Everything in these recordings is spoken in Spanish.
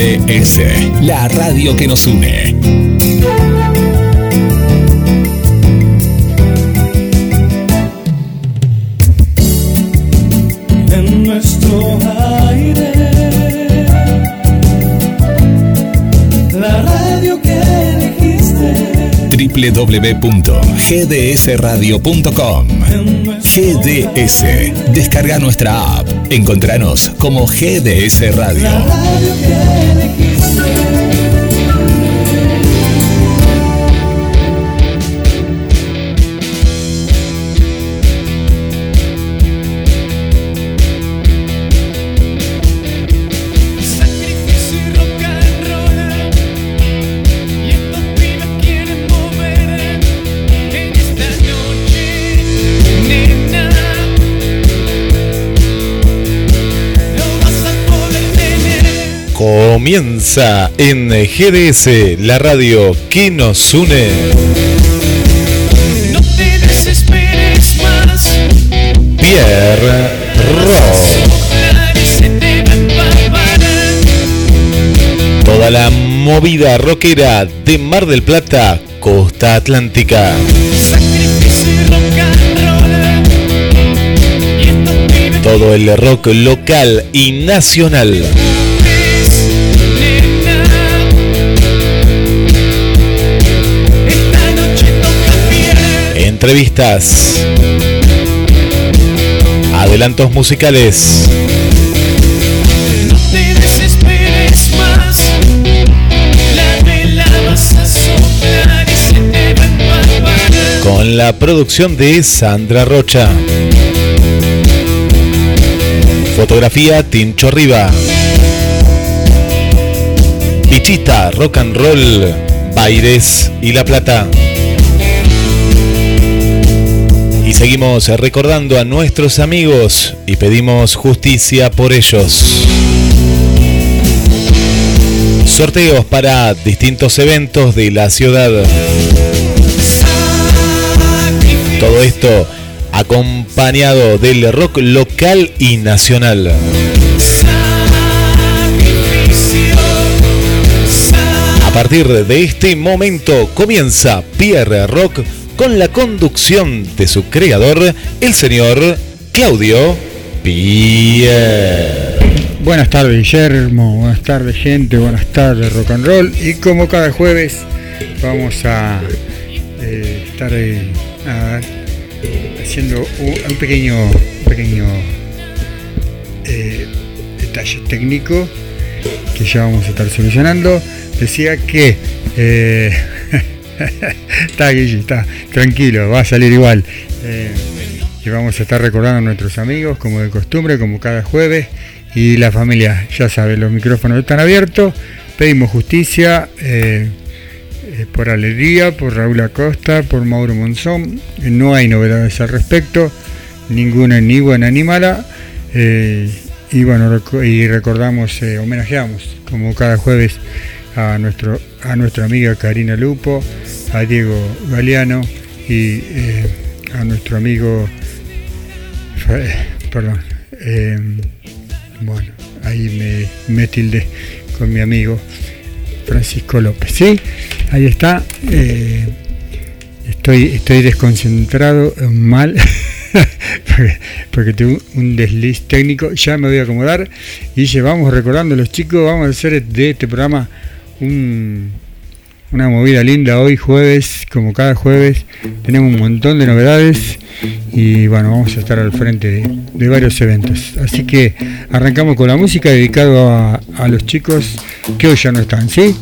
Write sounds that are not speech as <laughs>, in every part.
GDS, la radio que nos une. En nuestro aire, la radio que elegiste. www.gdsradio.com GDS. Descarga nuestra app. Encontranos como GDS Radio. Comienza en GDS, la radio que nos une. No te desesperes más Pierre Rock. Toda la movida rockera de Mar del Plata, Costa Atlántica. Todo el rock local y nacional. Entrevistas. Adelantos musicales. No te desesperes más. La vela vas a soplar y se te va a empapar. Con la producción de Sandra Rocha. Fotografía Tincho Riva. Pichita, Rock and Roll, Baires y La Plata. Y seguimos recordando a nuestros amigos y pedimos justicia por ellos. Sorteos para distintos eventos de la ciudad. Todo esto acompañado del rock local y nacional. A partir de este momento comienza Pierre Rock con la conducción de su creador, el señor Claudio Pierre. Buenas tardes Guillermo, buenas tardes gente, buenas tardes rock and roll y como cada jueves vamos a eh, estar eh, haciendo un, pequeño, pequeño eh, detalle técnico que ya vamos a estar solucionando. Decía que <laughs> <laughs> está Guille, está tranquilo, va a salir igual. Eh, vamos a estar recordando a nuestros amigos como de costumbre, como cada jueves. Y la familia, ya sabe, los micrófonos están abiertos. Pedimos justicia eh, eh, por Alegría, por Raúl Acosta, por Mauro Monzón. No hay novedades al respecto, ninguna ni buena ni mala. Eh, y bueno, y recordamos, homenajeamos como cada jueves a, nuestro, a nuestra amiga Karina Lupo, a Diego Galeano y eh, a nuestro amigo, perdón, eh, bueno, ahí me, me con mi amigo Francisco López, ¿sí? Ahí está. eh, estoy, estoy desconcentrado, eh, mal, <laughs> porque, porque tuve un desliz técnico. Ya me voy a acomodar y llevamos recordando los chicos, vamos a hacer de este programa un, una movida linda hoy jueves, como cada jueves. Tenemos un montón de novedades y bueno, vamos a estar al frente de, varios eventos. Así que arrancamos con la música dedicado a los chicos que hoy ya no están, ¿sí?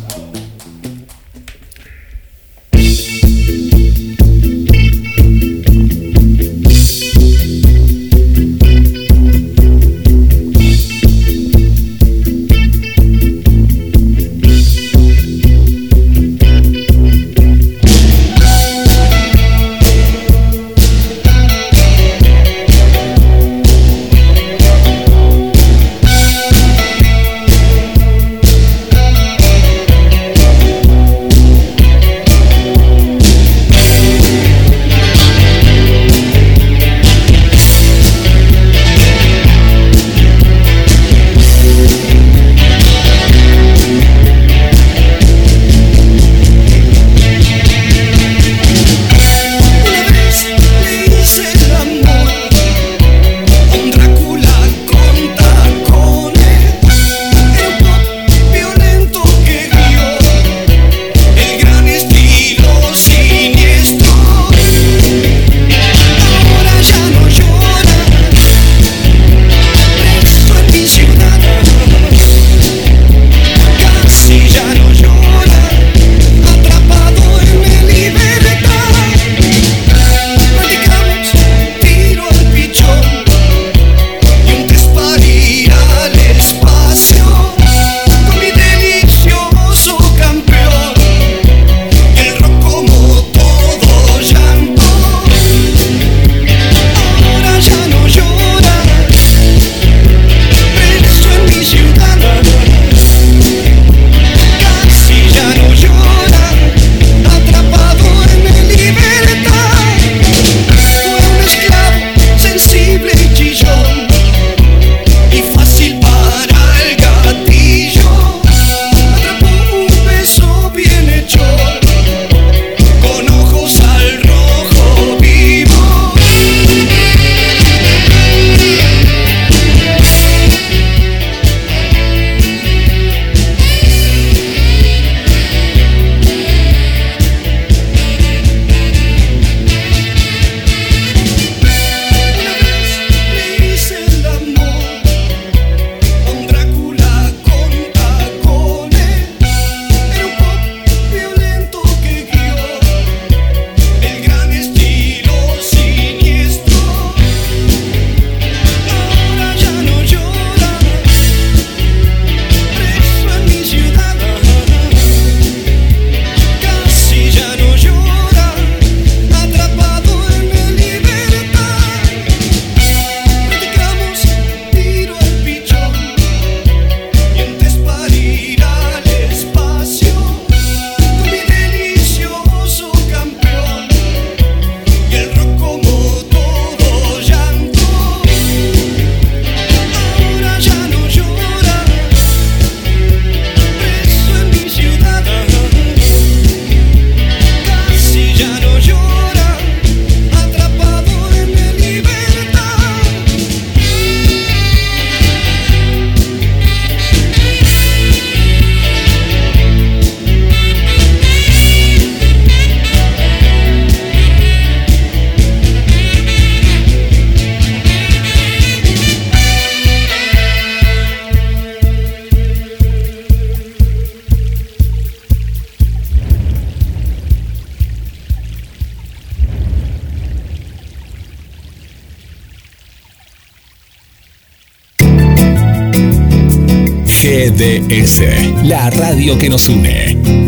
RS, la radio que nos une.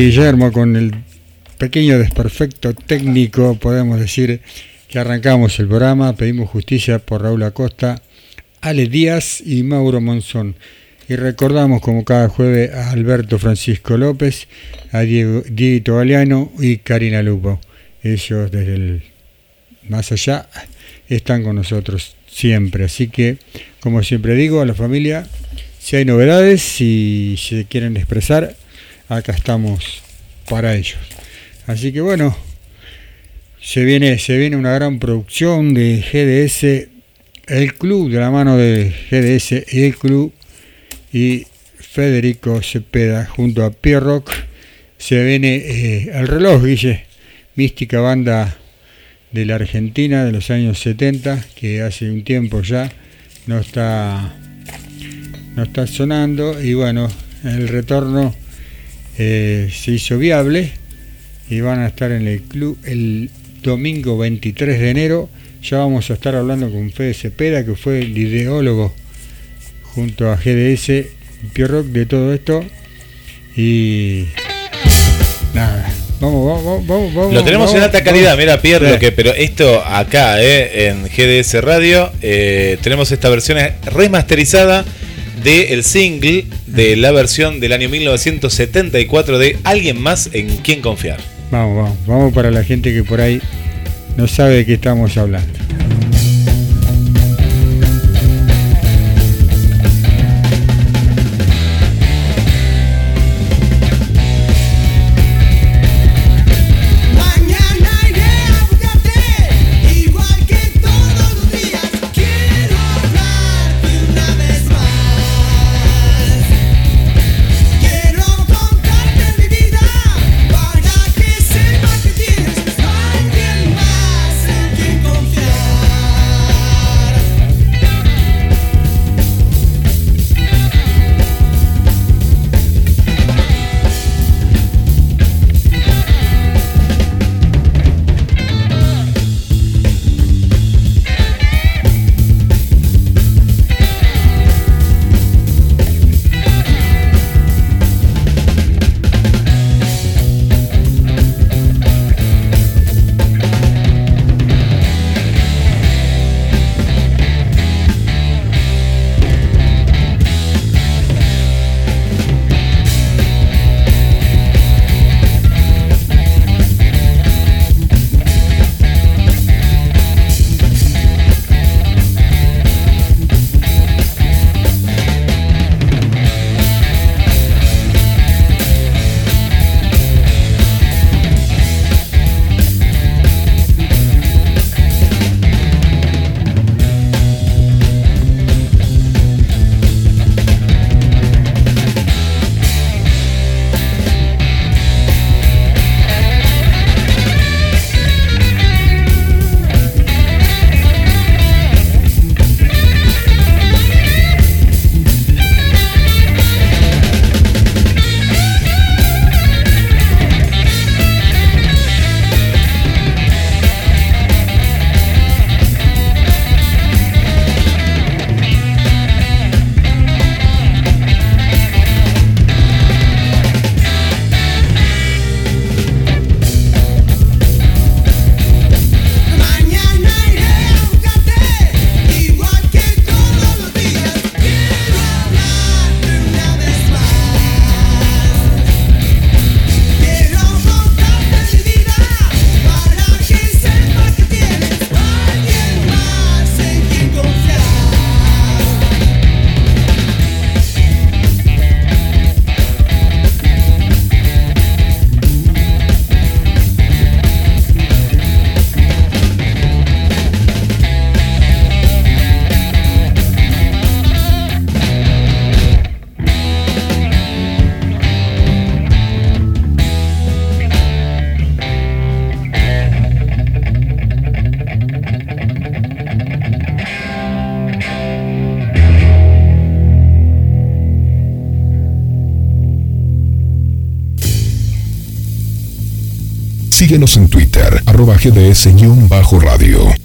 Guillermo, con el pequeño desperfecto técnico, podemos decir que arrancamos el programa. Pedimos justicia por Raúl Acosta, Ale Díaz y Mauro Monzón. Y recordamos, como cada jueves, a Alberto Francisco López, a Diego, Dieguito Galeano y Karina Lupo. Ellos, desde el más allá, están con nosotros siempre. Así que, como siempre digo, a la familia, si hay novedades, si se quieren expresar, acá estamos para ellos. Así que bueno, se viene, se viene una gran producción de GDS, el club, de la mano de GDS y el club, y Federico Cepeda junto a Pierrock. Se viene eh, el reloj, Guille, mística banda de la Argentina de los años 70, que hace un tiempo ya no está, no está sonando, y bueno, el retorno eh, se hizo viable y van a estar en el club el domingo 23 de enero. Ya vamos a estar hablando con Fede Cepeda, que fue el ideólogo junto a GDS Pierrock de todo esto. Y nada, vamos, vamos, vamos, vamos. Lo tenemos vamos, en alta calidad, mira, Pierre, que, pero esto acá, eh, en GDS Radio, eh, tenemos esta versión remasterizada del single de la versión del año 1974 de Alguien más en quien confiar. Vamos, vamos, vamos para la gente que por ahí no sabe de qué estamos hablando. GDS-radio.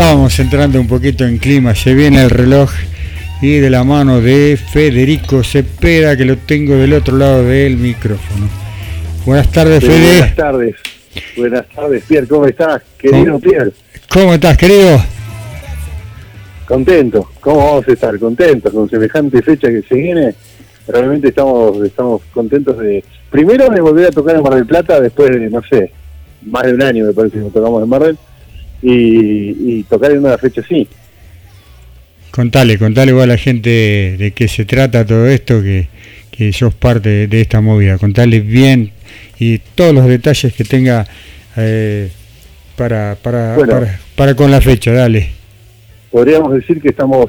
Estábamos entrando un poquito en clima, se viene el reloj y de la mano de Federico Cepeda, que lo tengo del otro lado del micrófono. Buenas tardes, Fede. buenas tardes. Buenas tardes, Pierre. ¿Cómo estás? Querido ¿Cómo? Pierre. ¿Cómo estás, querido? Contento. ¿Cómo vamos a estar? Contentos con semejante fecha que se viene. Realmente estamos estamos contentos de, primero de volver a tocar en Mar del Plata después de, no sé, más de un año me parece que tocamos en Mar del, y, y tocar en una fecha así. Contale, contale vos a la gente de qué se trata todo esto, que, que sos parte de, esta movida. Contale bien y todos los detalles que tenga eh, para, para, Bueno. para, para con la fecha, dale. Podríamos decir que estamos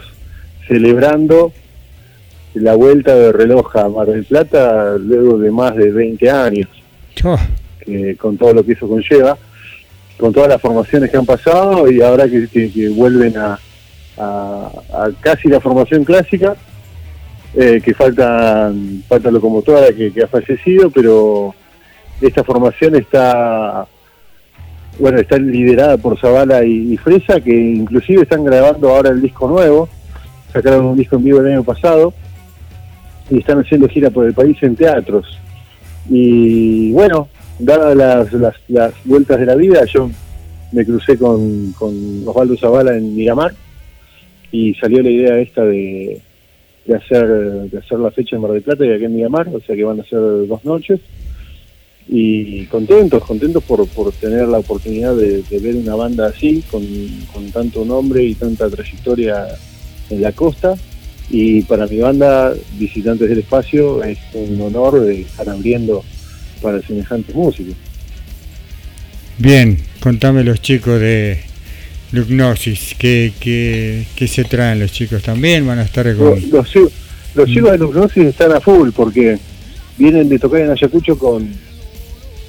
celebrando la vuelta de reloj a Mar del Plata luego de más de 20 años. Oh, que con todo lo que eso conlleva, con todas las formaciones que han pasado y ahora que, que- vuelven a, a- a casi la formación clásica, eh, que falta, falta locomotora que, que ha fallecido, pero esta formación está bueno está liderada por Zavala y, y Fresa, que inclusive están grabando ahora el disco nuevo, sacaron un disco en vivo el año pasado y están haciendo gira por el país en teatros. Y bueno, dadas las, las, las vueltas de la vida, yo me crucé con, con Osvaldo Zavala en Miramar y salió la idea esta de, hacer de hacer la fecha en Mar del Plata y aquí en Miramar, o sea que van a ser dos noches. Y contentos, contentos por, por tener la oportunidad de, de ver una banda así, con, con tanto nombre y tanta trayectoria en la costa. Y para mi banda, Visitantes del Espacio, es un honor de estar abriendo para semejantes músicos. bien, contame los chicos de Lugnosis, ¿qué, qué, qué se traen los chicos también? ¿Van a estar con...? Los, los, los chicos de Lugnosis están a full porque vienen de tocar en Ayacucho con,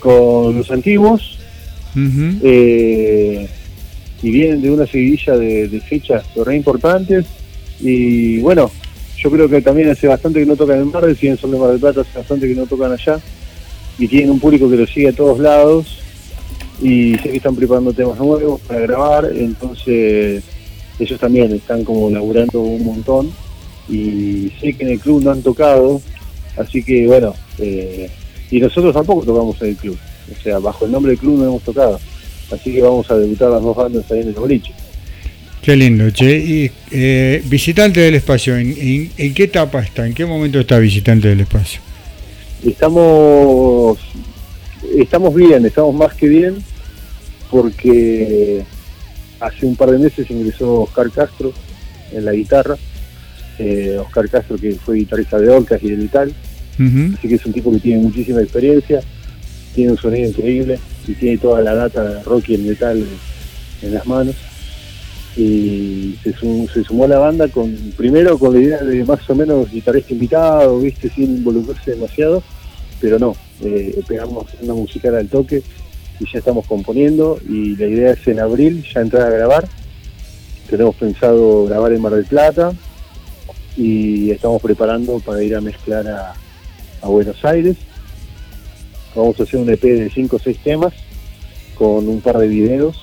con los antiguos eh, y vienen de una seguidilla de, de fechas re importantes y bueno, yo creo que también hace bastante que no tocan en Mar del, si son de Mar del Plata, hace bastante que no tocan allá y tienen un público que los sigue a todos lados y sé que están preparando temas nuevos para grabar, entonces ellos también están como laburando un montón y sé que en el club no han tocado, así que bueno, eh, y nosotros tampoco tocamos en el club, o sea, bajo el nombre del club no hemos tocado, así que vamos a debutar las dos bandas ahí en el boliche. Qué lindo, che. Y eh, visitante del espacio, ¿en, en, en qué etapa está? ¿En qué momento está visitante del espacio? Estamos, estamos bien, estamos más que bien, porque hace un par de meses ingresó Oscar Castro en la guitarra, eh, Oscar Castro que fue guitarrista de Orcas y de Vital, así que es un tipo que tiene muchísima experiencia, tiene un sonido increíble y tiene toda la data de rock y el metal en las manos. Y se, sum- se sumó a la banda con primero con la idea de más o menos guitarrista invitado, viste, sin involucrarse demasiado, pero no, eh, pegamos una musical al toque y ya estamos componiendo y la idea es en abril ya entrar a grabar. Tenemos pensado grabar en Mar del Plata y estamos preparando para ir a mezclar a, a Buenos Aires. Vamos a hacer un EP de 5 o 6 temas con un par de videos.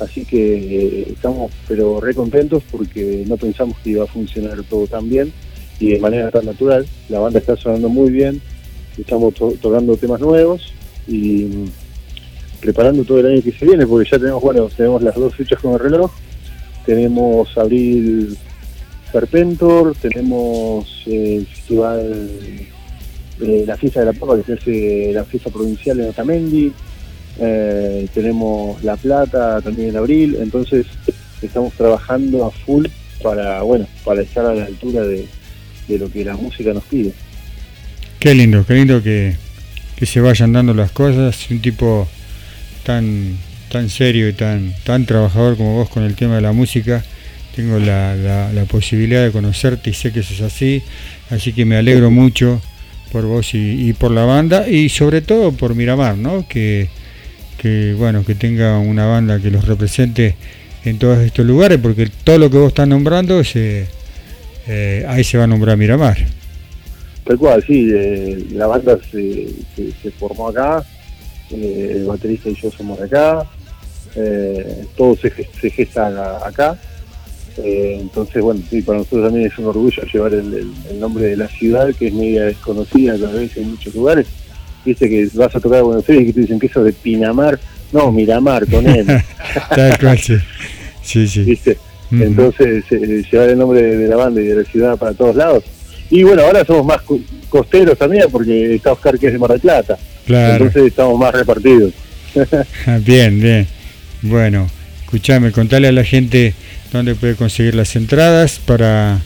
Así que eh, estamos pero re contentos porque no pensamos que iba a funcionar todo tan bien y de manera tan natural. La banda está sonando muy bien, estamos to- tocando temas nuevos y mm, preparando todo el año que se viene porque ya tenemos, bueno, tenemos las dos fechas con el reloj, tenemos abril Serpentor, tenemos eh, el festival eh, la fiesta de la papa que se hace la fiesta provincial en Otamendi, eh, tenemos La Plata también en abril, entonces estamos trabajando a full para, bueno, para estar a la altura de, de lo que la música nos pide. Qué lindo, qué lindo que, que se vayan dando las cosas. Un tipo tan tan serio y tan tan trabajador como vos con el tema de la música. Tengo la, la, posibilidad de conocerte y sé que eso es así. Así que me alegro mucho por vos y, y por la banda y sobre todo por Miramar, ¿no? Que, que bueno, que tenga una banda que los represente en todos estos lugares, porque todo lo que vos estás nombrando eh, ahí se va a nombrar Miramar. Tal cual, sí, eh, la banda se, formó acá, eh, el baterista y yo somos acá, todo se, ges- se gesta a- acá. Entonces, bueno, sí, para nosotros también es un orgullo llevar el, el- nombre de la ciudad, que es media desconocida tal vez en muchos lugares. Viste que vas a tocar a Buenos Aires y que te dicen que eso de Pinamar, no, Miramar, con él. <laughs> Tal cual, sí. Sí, sí. ¿viste? Ujú. Entonces, eh, llevar el nombre de, de la banda y de la ciudad para todos lados. Y bueno, ahora somos más co- costeros también, porque está Oscar que es de Mar del Plata. Claro. Entonces estamos más repartidos. <laughs> Bien, bien. Bueno, escuchame, contale a la gente dónde puede conseguir las entradas para,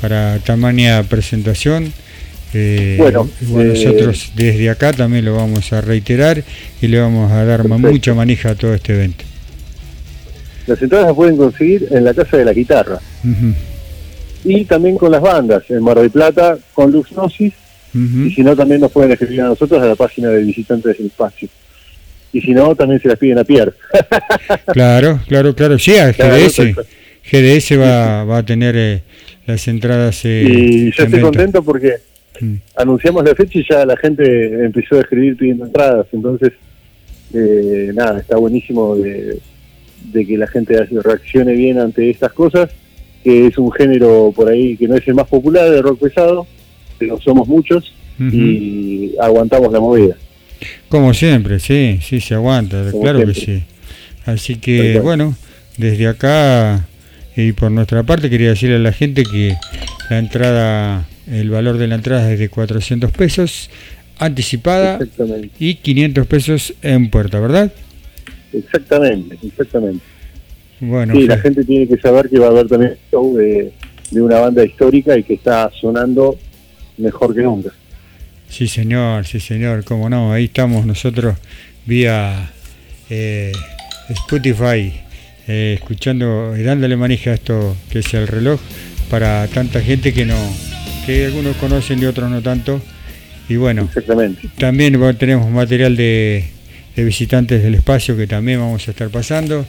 para tamaña presentación. Eh, Bueno, eh, nosotros desde acá también lo vamos a reiterar y le vamos a dar Perfecto. mucha manija a todo este evento. Las entradas las pueden conseguir en la Casa de la Guitarra. Y también con las bandas, en Mar del Plata con Lux Gnosis, y si no también nos pueden escribir a nosotros a la página de Visitantes del Espacio. Y si no, también se las piden a Pierre. <laughs> Claro, claro, claro. Sí, a GDS. GDS va, va a tener eh, las entradas. eh, y yo estoy contento porque Mm. anunciamos la fecha y ya la gente empezó a escribir pidiendo entradas. Entonces, eh, nada, está buenísimo de, de que la gente reaccione bien ante estas cosas, que es un género por ahí que no es el más popular de rock pesado, pero somos muchos y aguantamos la movida. Como siempre, sí, sí, se aguanta, Como claro que sí. Así que, bueno, desde acá y por nuestra parte quería decirle a la gente que la entrada, el valor de la entrada es de 400 pesos, anticipada, y 500 pesos en puerta, ¿verdad? exactamente, exactamente. Bueno, Sí, la gente tiene que saber que va a haber también show de, de una banda histórica y que está sonando mejor que nunca. sí señor, sí señor, cómo no, ahí estamos nosotros vía eh, Spotify, eh, escuchando y dándole manija a esto que es el reloj para tanta gente que no, que algunos conocen y otros no tanto. Y bueno, Exactamente. también tenemos material de, de visitantes del espacio que también vamos a estar pasando.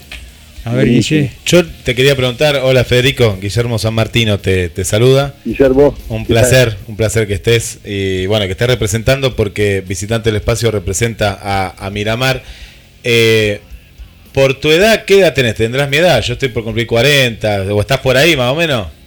A ver. Guille. Yo te quería preguntar, hola Federico, Guillermo San Martino te, te saluda. Guillermo. Un ¿qué placer, un placer que estés y bueno, que estés representando porque Visitante del Espacio representa a, a Miramar. Eh, por tu edad, ¿qué edad tenés? ¿Tendrás mi edad? Yo estoy por cumplir 40, o estás por ahí más o menos.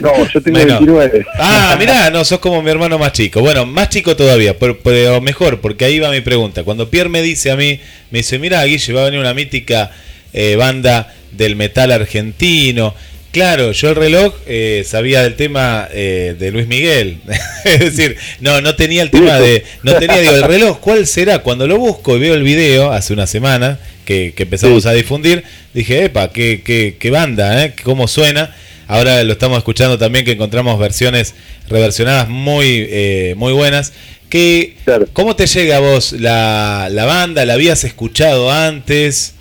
No, yo tengo Bueno. 29. Ah, mirá, no, sos como mi hermano más chico. Bueno, más chico todavía, pero, pero mejor, porque ahí va mi pregunta. Cuando Pierre me dice a mí, me dice, mira, Guille, va a venir una mítica eh, banda del metal argentino. Claro, yo el reloj eh, sabía del tema eh, de Luis Miguel. <laughs> es decir, no, no tenía el tema de... No tenía, digo, el reloj, ¿cuál será? Cuando lo busco y veo el video hace una semana que, que empezamos Sí. a difundir, dije, epa, qué, qué, qué banda, ¿eh? ¿Cómo suena? Ahora lo estamos escuchando también que encontramos versiones reversionadas muy, eh, muy buenas. Que, Claro. ¿Cómo te llega a vos la, la banda? ¿La habías escuchado antes?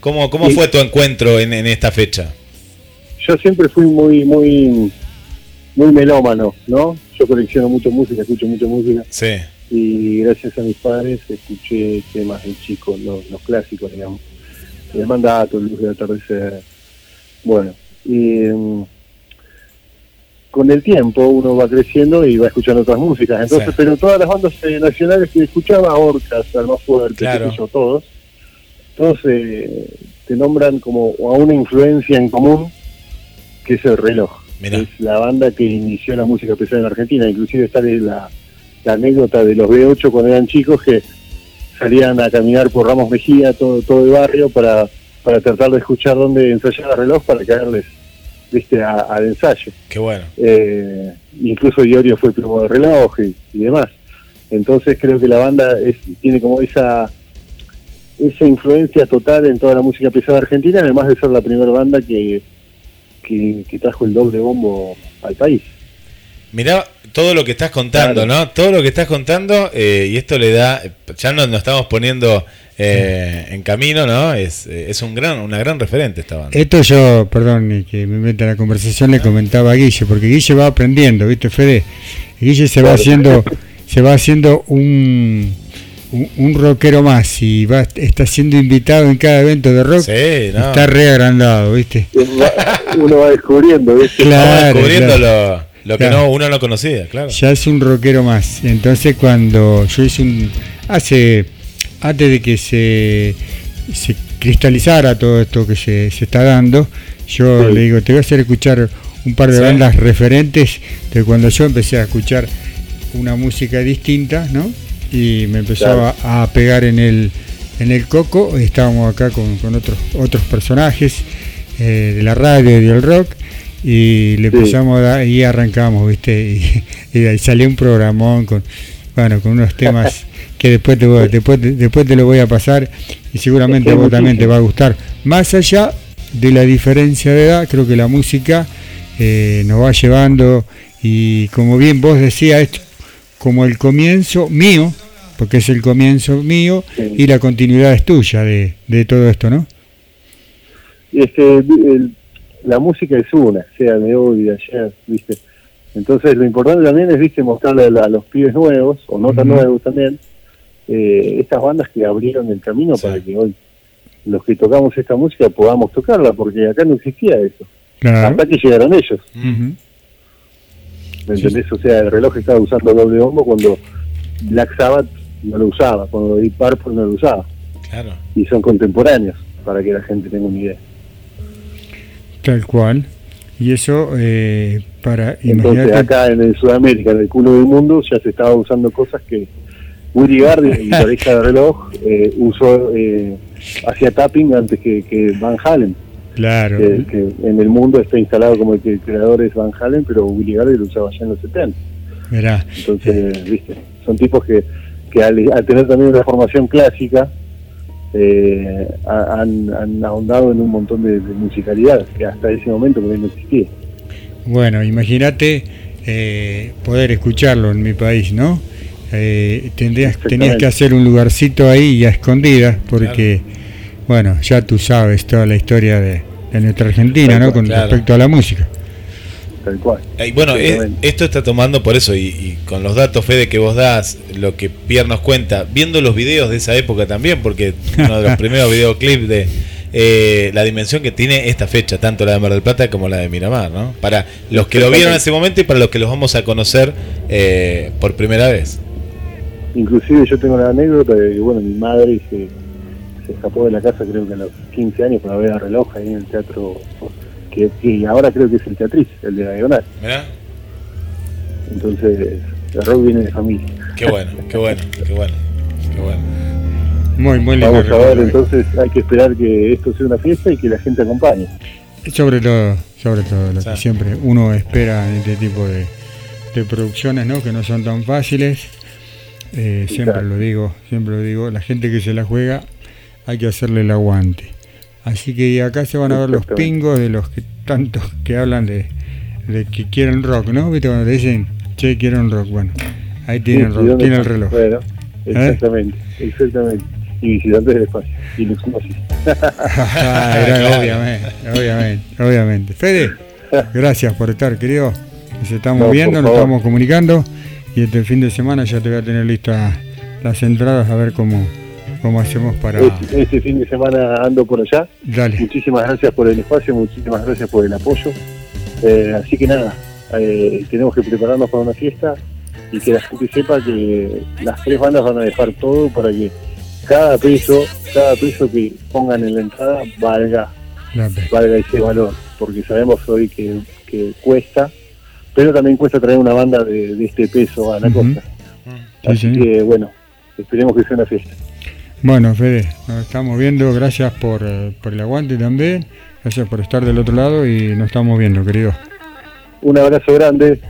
¿Cómo, cómo Sí. fue tu encuentro en, en esta fecha? Yo siempre fui muy, muy, muy melómano, ¿no? Yo colecciono mucho música, escucho mucha música Sí, y gracias a mis padres escuché temas de chicos, los, los clásicos, digamos. El mandato, Luz del atardecer. Bueno, y mm, con el tiempo uno va creciendo y va escuchando otras músicas. Entonces, Sí. pero todas las bandas eh, nacionales que escuchaba, Orcas, Alma Fuerte, Claro. yo, todos, todos eh, te nombran como a una influencia en común que es el reloj. Mirá. Es la banda que inició la música pesada en Argentina. Inclusive está la, la anécdota de los B8 cuando eran chicos que salían a caminar por Ramos Mejía, todo, todo el barrio, para, para tratar de escuchar dónde ensayaba el reloj para caerles viste, a- al ensayo. qué bueno. Eh, incluso Iorio fue plomo de reloj y, y demás. Entonces creo que la banda es, tiene como esa esa influencia total en toda la música pesada argentina, además de ser la primera banda que, que, que trajo el doble bombo al país. Mirá todo lo que estás contando, Claro. ¿no? Todo lo que estás contando eh, y esto le da, ya nos, nos estamos poniendo eh, en camino, ¿no? Es, eh, es un gran, una gran referente esta banda. Esto yo, perdón que me meta en la conversación, le comentaba a Guille, porque Guille va aprendiendo, ¿viste, Fede? Y Guille se va Claro. haciendo, se va haciendo un, un, un rockero más y va, está siendo invitado en cada evento de rock. Sí, no. Está re agrandado, ¿viste? Uno va descubriendo, ¿viste? Claro. Claro. Lo, que Claro. no, uno no conocía, claro. Ya es un rockero más. Entonces cuando yo hice un... Hace... Antes de que se, se cristalizara todo esto que se, se está dando, yo Sí. le digo, te voy a hacer escuchar un par de Sí. bandas referentes de cuando yo empecé a escuchar una música distinta, ¿no? Y me empezaba a pegar en el, en el coco, estábamos acá con, con otros, otros personajes eh, de la radio y del rock, y le Sí. empezamos a dar, y arrancamos, ¿viste? Y, <laughs> y salió un programón con, bueno, con unos temas que después te, voy- después, después te lo voy a pasar y seguramente a vos también te va a gustar. Más allá de la diferencia de edad, creo que la música eh, nos va llevando y como bien vos decías, es como el comienzo mío, porque es el comienzo mío Sí. y la continuidad es tuya de, de todo esto, ¿no? este, el- la música es una, sea de hoy, de ayer, ¿viste? Entonces lo importante también es, ¿viste? Mostrarle a, la- a los pibes nuevos, o no tan Ujú. nuevos también, eh, estas bandas que abrieron el camino Sí. para que hoy los que tocamos esta música podamos tocarla, porque acá no existía eso. Claro. Hasta que llegaron ellos, Ujú. ¿me entendés? O sea, el reloj estaba usando doble bombo cuando Black Sabbath no lo usaba, cuando Deep Purple no lo usaba. Claro. Y son contemporáneos, para que la gente tenga una idea. Tal cual. Y eso eh, para Entonces imagínate- acá en el Sudamérica, en el culo del mundo, ya se estaba usando cosas que Willy Garden, el <laughs> guitarrista de reloj, eh, usó, eh, hacía tapping antes que, que Van Halen, Claro. que, que en el mundo está instalado como que el creador es Van Halen, pero Willy Garden lo usaba ya en los 70. Mirá. Entonces, viste, son tipos que, que al, al tener también una formación clásica, eh, ha- han, han ahondado en un montón de, de musicalidad que hasta ese momento por ahí no existía. Bueno, imagínate eh, poder escucharlo en mi país, ¿no? Eh, tendrías, tenías que hacer un lugarcito ahí y a escondidas, porque, bueno, ya tú sabes toda la historia de, de nuestra Argentina, ¿no? Con Claro. respecto a la música. Tal cual. Y bueno, es- Exactamente. esto está tomando por eso, y, y con los datos, Fede, que vos das, lo que Pierre nos cuenta, viendo los videos de esa época también, porque <laughs> uno de los primeros videoclips de eh, la dimensión que tiene esta fecha, tanto la de Mar del Plata como la de Miramar, ¿no? Para los que lo vieron en ese momento y para los que los vamos a conocer eh, por primera vez. Inclusive yo tengo la anécdota de que, bueno, mi madre se, se escapó de la casa creo que a los 15 años para ver a reloj ahí en el teatro, que, que ahora creo que es el Teatriz, el de la Diagonal. Mirá, Entonces, el rock viene de familia. qué bueno, qué bueno, qué bueno, qué bueno. Muy, muy lindo. Vamos a ver, entonces hay que esperar que esto sea una fiesta y que la gente acompañe. Sobre todo, sobre todo lo Sí. que siempre uno espera en este tipo de, de producciones, ¿no? Que no son tan fáciles. Eh, siempre lo digo, siempre lo digo. La gente que se la juega hay que hacerle el aguante. Así que acá se van a ver los pingos de los que tantos que hablan de, de que quieren rock, ¿no? ¿Viste cuando te dicen, che, quiero un rock? Bueno, ahí tienen, Sí, rock, ¿y dónde tienen el reloj. Bueno, exactamente, exactamente. Y visitantes del espacio. Y los así. Ah, <laughs> era- obviamente, obviamente, obviamente. Fede, gracias por estar, querido. Nos estamos No, viendo, nos estamos comunicando y este fin de semana ya te voy a tener listas las entradas a ver cómo, cómo hacemos para... Este, este fin de semana ando por allá. Dale, Muchísimas gracias por el espacio, muchísimas gracias por el apoyo. Eh, así que nada, eh, tenemos que prepararnos para una fiesta y que la gente sepa que las tres bandas van a dejar todo para que cada peso, cada peso que pongan en la entrada valga, valga ese valor, porque sabemos hoy que, que cuesta, pero también cuesta traer una banda de, de este peso a la costa. Sí, Así sí. que bueno, esperemos que sea una fiesta. Bueno, Fede, nos estamos viendo, gracias por, eh, por el aguante también, gracias por estar del otro lado y nos estamos viendo, querido. Un abrazo grande,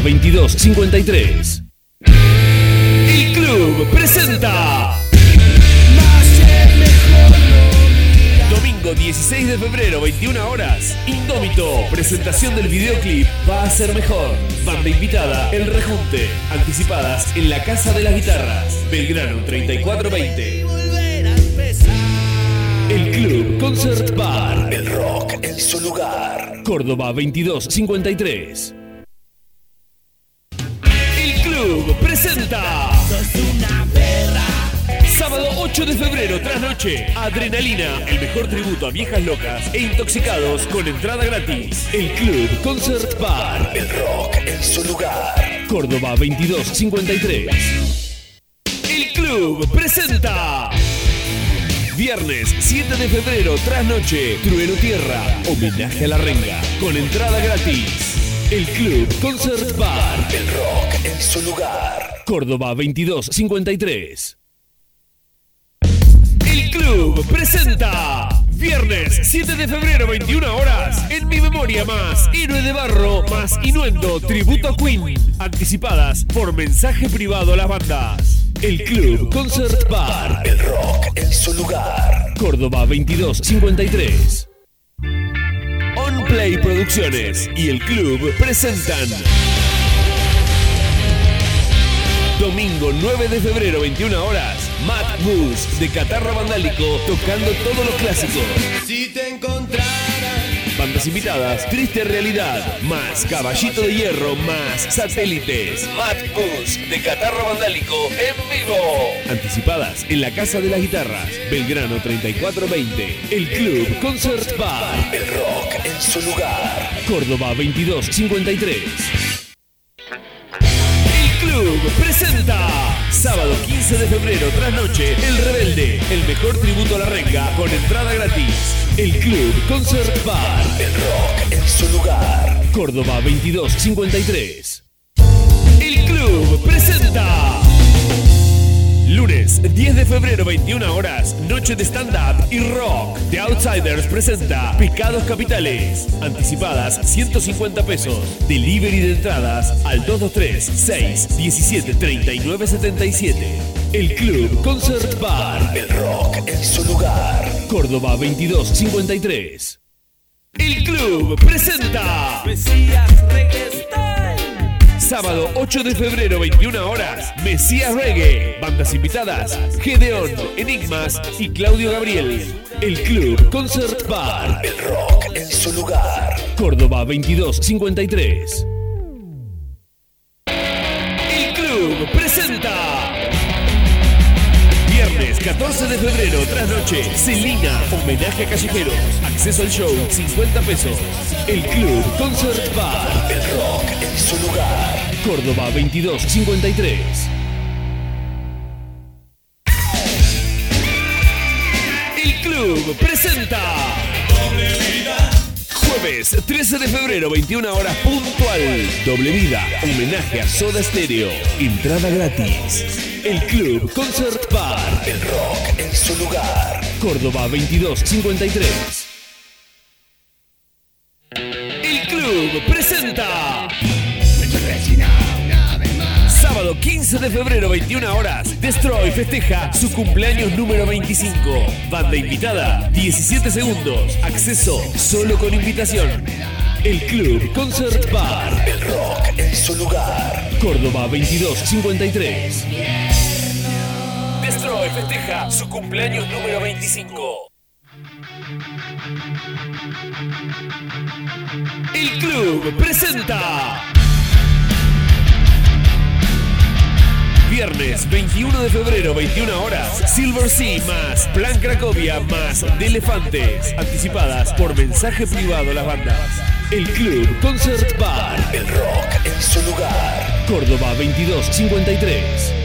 Córdoba 2253. El Club presenta. Domingo 16 de febrero, 21 horas. Indómito. Presentación del videoclip Va a ser mejor. Banda invitada, El Rejunte. Anticipadas en la Casa de las Guitarras. Belgrano 3420. El Club Concert Bar. El rock en su lugar. Córdoba 2253. Noche, Adrenalina, el mejor tributo a viejas locas e intoxicados con entrada gratis. El Club Concert Bar. El rock en su lugar. Córdoba 2253. El Club presenta. Viernes 7 de febrero, tras noche, Trueno Tierra, homenaje a la renga, con entrada gratis. El Club Concert Bar. El rock en su lugar. Córdoba 2253. Club presenta Viernes 7 de febrero 21 horas. En mi memoria más Héroe de Barro más Inuendo Tributo a Queen. Anticipadas por mensaje privado a las bandas. El Club Concert Bar. El rock en su lugar. Córdoba 2253 On Play Producciones y el club presentan Domingo 9 de febrero, 21 horas. Matt Moose de Catarro Vandálico tocando todos los clásicos. Si te encontrara Bandas invitadas, Triste Realidad, más Caballito de Hierro, más Satélites. Matt Moose de Catarro Vandálico en vivo. Anticipadas en la Casa de las Guitarras, Belgrano 3420. El Club Concert Bar. El rock en su lugar. Córdoba 2253. Club presenta sábado 15 de febrero tras noche El Rebelde, el mejor tributo a la renga con entrada gratis. El Club Concert Bar, el rock en su lugar. Córdoba 2253. El Club presenta Lunes 10 de febrero 21 horas, noche de stand-up y rock. The Outsiders presenta Pecados Capitales. Anticipadas 150 pesos. Delivery de entradas al 223 6 17 39 77. El Club Concert Bar. El rock en su lugar. Córdoba 2253. El Club presenta Sábado 8 de febrero, 21 horas, Mesías Reggae. Bandas invitadas, Gedeón, Enigmas y Claudio Gabriel. El Club Concert Bar. El rock en su lugar. Córdoba 2253. El Club presenta. Viernes 14 de febrero, tras noche, Celina, homenaje a callejeros. Acceso al show, 50 pesos. El Club Concert Bar. El rock en su lugar. Córdoba 2253. El Club presenta. Jueves 13 de febrero, 21 horas puntual. Doble vida, homenaje a Soda Stereo. Entrada gratis. El Club Concert Bar. El rock en su lugar. Córdoba 2253. El Club presenta. Sábado 15 de febrero, 21 horas. Destroy festeja su cumpleaños número 25. Banda invitada, 17 segundos. Acceso solo con invitación. El Club Concert Bar. El rock en su lugar. Córdoba 2253. Destroy festeja su cumpleaños número 25. El Club presenta. Viernes 21 de febrero, 21 horas. Silver Sea más Plan Cracovia más De Elefantes. Anticipadas por mensaje privado a las bandas. El Club Concert Bar. El rock en su lugar. Córdoba 2253.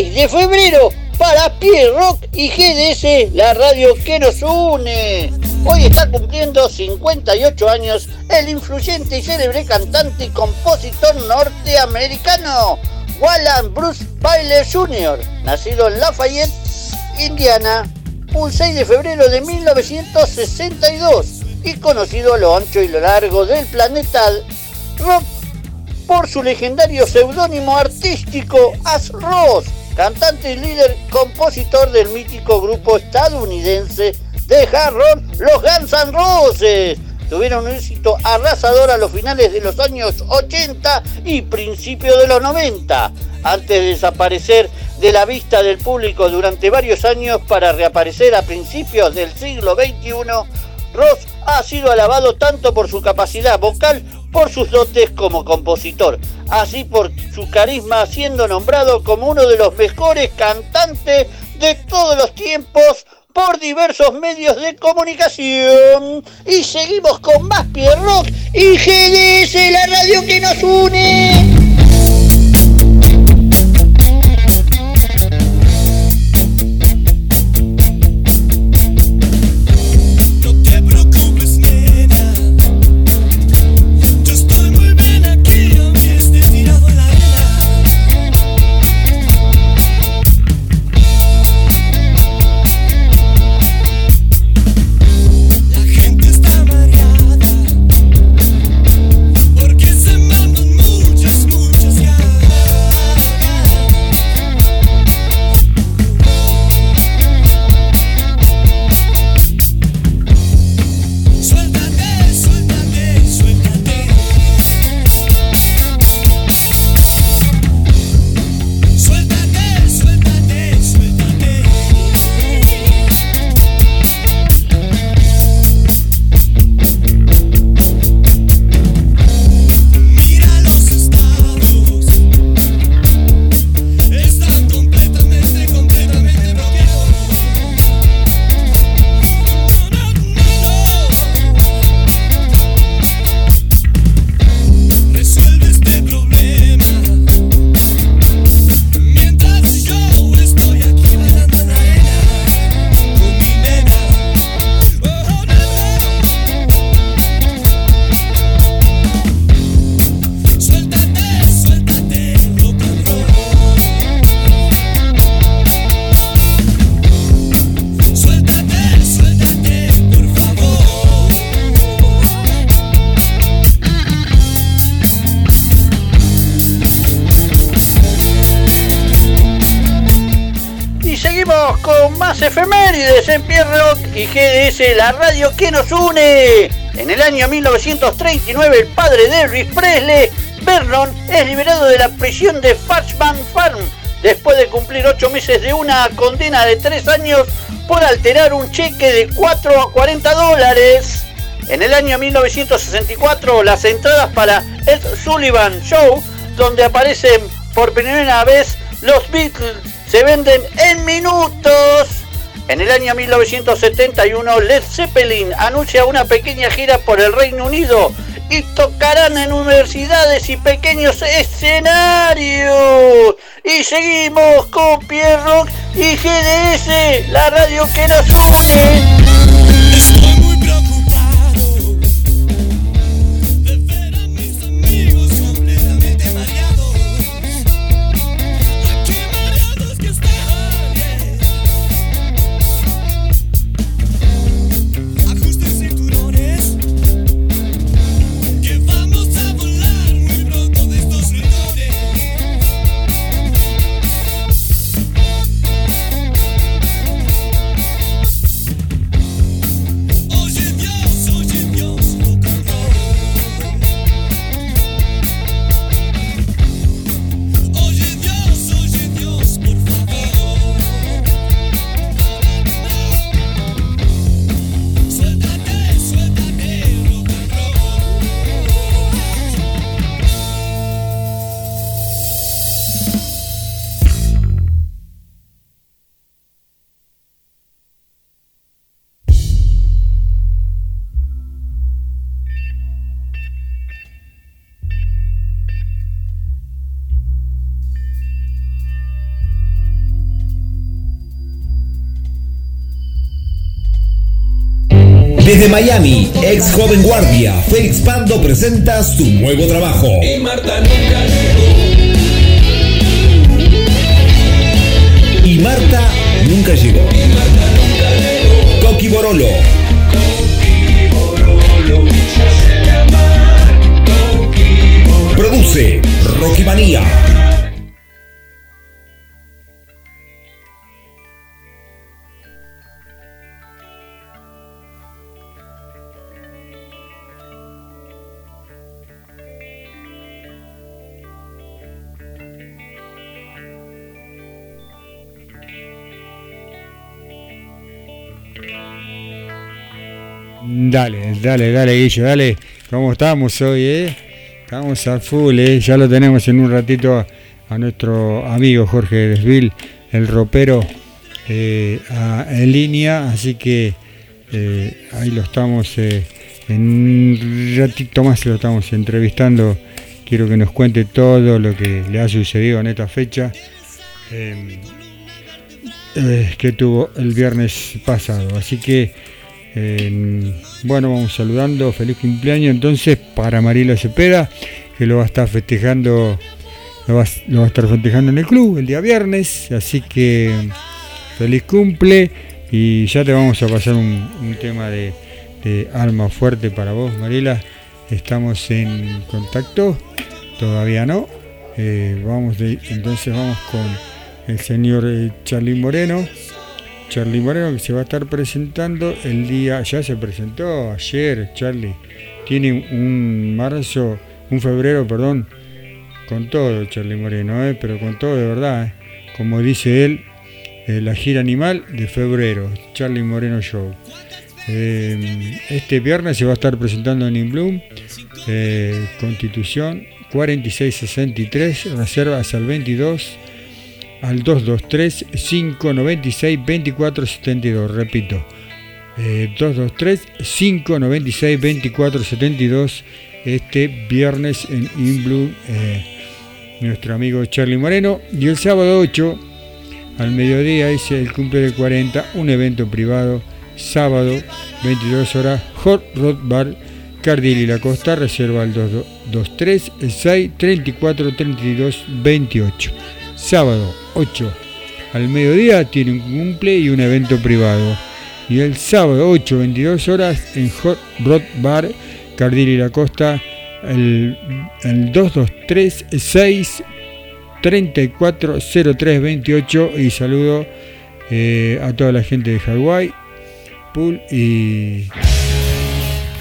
6 de febrero, para Pierre Rock y GDS, la radio que nos une. Hoy está cumpliendo 58 años el influyente y célebre cantante y compositor norteamericano, Wallan Bruce Bailey Jr., nacido en Lafayette, Indiana, un 6 de febrero de 1962 y conocido a lo ancho y lo largo del planeta rock por su legendario seudónimo artístico As Ross, cantante y líder compositor del mítico grupo estadounidense de hard Los Guns N' Roses. Tuvieron un éxito arrasador a los finales de los años 80 y principios de los 90, antes de desaparecer de la vista del público durante varios años para reaparecer a principios del siglo XXI. Ross ha sido alabado tanto por su capacidad vocal por sus dotes como compositor, así por su carisma siendo nombrado como uno de los mejores cantantes de todos los tiempos por diversos medios de comunicación. Y seguimos con más Pierre Rock y GDS, la radio que nos une. Radio que nos une. En el año 1939, el padre de Elvis Presley, Vernon, es liberado de la prisión de Fatchman Farm después de cumplir ocho meses de una condena de tres años por alterar un cheque de 4 a 40 dólares. En el año 1964, las entradas para Ed Sullivan Show, donde aparecen por primera vez los Beatles, se venden en minutos. En el año 1971, Led Zeppelin anuncia una pequeña gira por el Reino Unido y tocarán en universidades y pequeños escenarios. Y seguimos con Pierre Rock y GDS, la radio que nos une. Desde Miami, ex joven guardia, Félix Pando presenta su nuevo trabajo. Y Marta nunca Y Marta nunca llegó. Coqui Borolo. Produce Rocky Manía. Dale, dale, dale, Guillo, dale. ¿Cómo estamos hoy, eh? Estamos a full, eh. Ya lo tenemos en un ratito a, nuestro amigo Jorge Desville, el ropero, eh, en línea. Así que ahí lo estamos, en un ratito más lo estamos entrevistando. Quiero que nos cuente todo lo que le ha sucedido en esta fecha. que tuvo el viernes pasado. Así que, eh, bueno, vamos saludando. Feliz cumpleaños entonces para Marila Cepeda, que lo va a estar festejando, lo va, a- estar festejando en el club el día viernes. Así que, feliz cumple. Y ya te vamos a pasar un, tema de, alma fuerte para vos, Marila. Estamos en contacto, todavía no. Eh, vamos de- entonces vamos con el señor eh, Charlie Moreno. Charlie Moreno que se va a estar presentando el día, ya se presentó ayer, Charlie. Tiene un marzo, un febrero, perdón, con todo Charlie Moreno, eh, pero con todo de verdad. eh. Como dice él, eh, la gira animal de febrero, Charlie Moreno Show. Eh, este viernes se va a estar presentando en Inbloom, Constitución 4663, reservas al 22 al 223 596 2472, repito, eh, 223 596 2472 este viernes en Inbloom, eh, nuestro amigo Charlie Moreno, y el sábado 8 al mediodía es el cumple de 40, un evento privado, sábado 22 horas, Hot Rod Bar, Cardil y La Costa, reserva al 223 6 34 32 28. Sábado 8 al mediodía tiene un cumple y un evento privado. Y el sábado 8, 22 horas en Hot Rod Bar, Cardil y La Costa, el, el 223 6 340328 y saludo eh, a toda la gente de Hawái, Pool y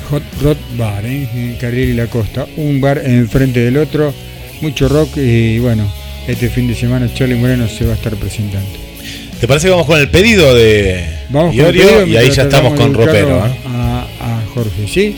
Hot Rod Bar, eh, en Carril y la Costa, un bar enfrente del otro, mucho rock y bueno, este fin de semana Charlie Moreno se va a estar presentando. ¿Te parece que vamos con el pedido de Vamos con el Iorio? pedido y ahí ya estamos con Ropero. ¿eh? A, a Jorge, ¿sí?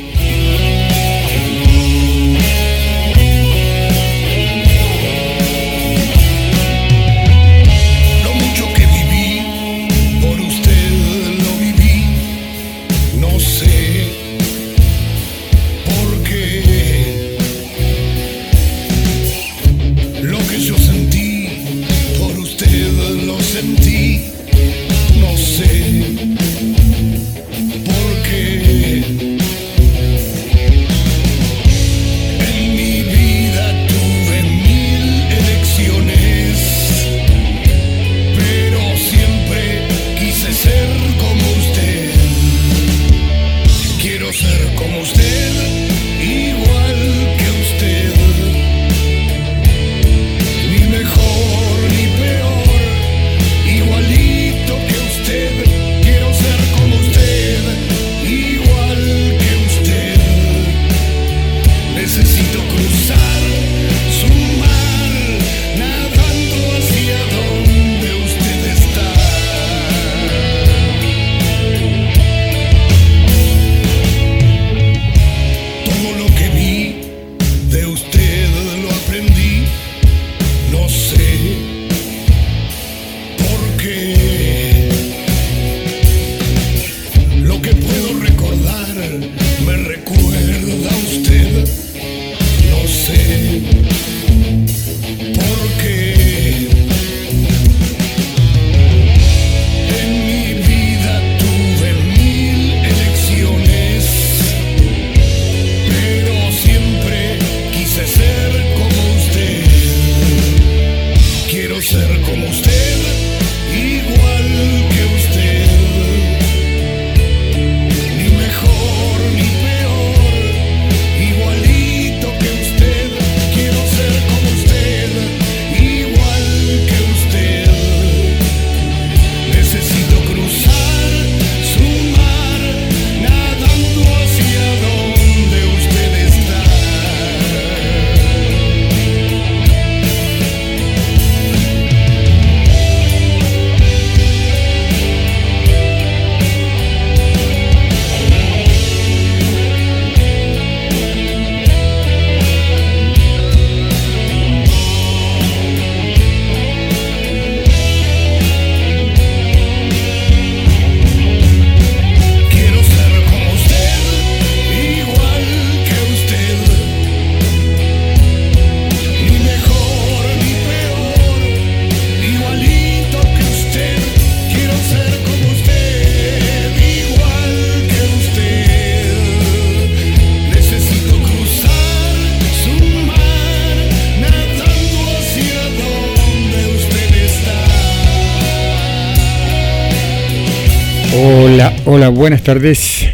Buenas tardes.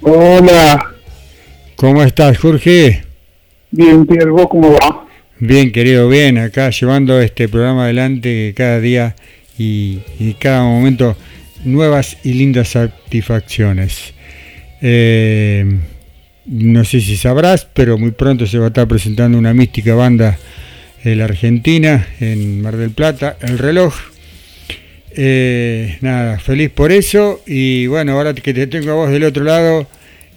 Hola, ¿Cómo estás, Jorge? bien, Pierre, ¿vos cómo va? Bien, querido, bien. Acá llevando este programa adelante cada día y, y cada momento nuevas y lindas satisfacciones. Eh, no sé si sabrás, pero muy pronto se va a estar presentando una mística banda en la Argentina, en Mar del Plata, El Reloj. Eh, nada, feliz por eso y bueno, ahora que te tengo a vos del otro lado,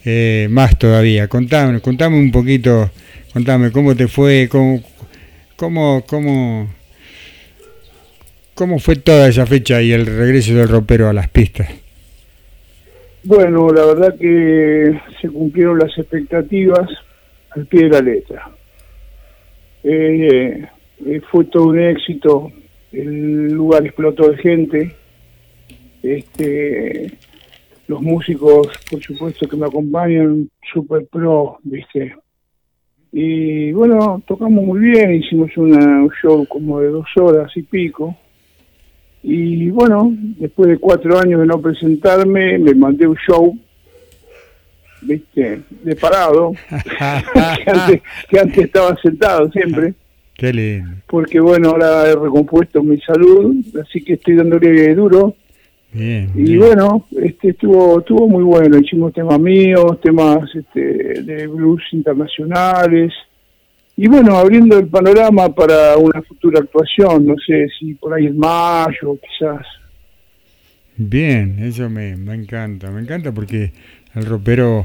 eh, más todavía. Contame, contame un poquito, contame cómo te fue, cómo, cómo, cómo, cómo fue toda esa fecha y el regreso del ropero a las pistas. Bueno, la verdad que se cumplieron las expectativas al pie de la letra. Eh, eh, fue todo un éxito, el lugar explotó de gente, este, los músicos, por supuesto, que me acompañan, super pro, ¿viste? Y bueno, tocamos muy bien, hicimos una- un show como de dos horas y pico. Y bueno, después de cuatro años de no presentarme, me mandé un show, viste, de parado, <laughs> <laughs> que, antes, que antes estaba sentado siempre, Qué lindo. porque bueno, ahora he recompuesto mi salud, así que estoy dándole duro. Bien. Y bien. bueno, este estuvo estuvo muy bueno, hicimos temas míos, temas este, de blues internacionales. Y bueno, abriendo el panorama para una futura actuación, no sé si por ahí en mayo, quizás. Bien, eso me, me encanta, me encanta porque el ropero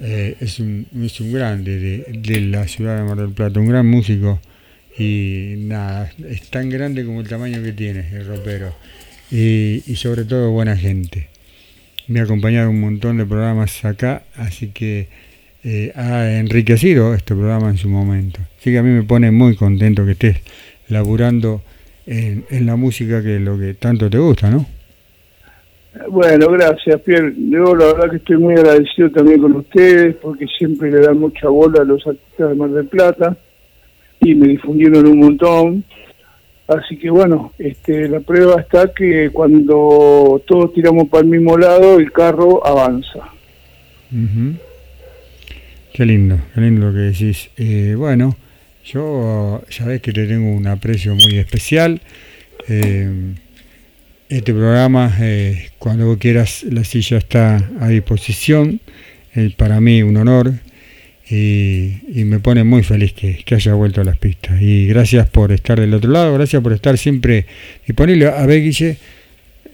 eh, es, un, es un grande de, de la ciudad de Mar del Plata, un gran músico y nada, es tan grande como el tamaño que tiene el ropero y, y sobre todo buena gente. Me ha acompañado un montón de programas acá, así que eh, ha enriquecido este programa en su momento. Así que a mí me pone muy contento que estés laburando en, en la música que es lo que tanto te gusta, ¿no? Bueno, gracias, Pierre. Yo la verdad que estoy muy agradecido también con ustedes porque siempre le dan mucha bola a los artistas de Mar del Plata y me difundieron un montón. Así que bueno, este, la prueba está que cuando todos tiramos para el mismo lado, el carro avanza. Ujú. Qué lindo, qué lindo lo que decís. Eh, bueno, yo ya ves que te tengo un aprecio muy especial. Eh, este programa, eh, cuando quieras, la silla está a disposición. Eh, para mí un honor y, y me pone muy feliz que, que haya vuelto a las pistas. Y gracias por estar del otro lado, gracias por estar siempre disponible. A ver, Guille,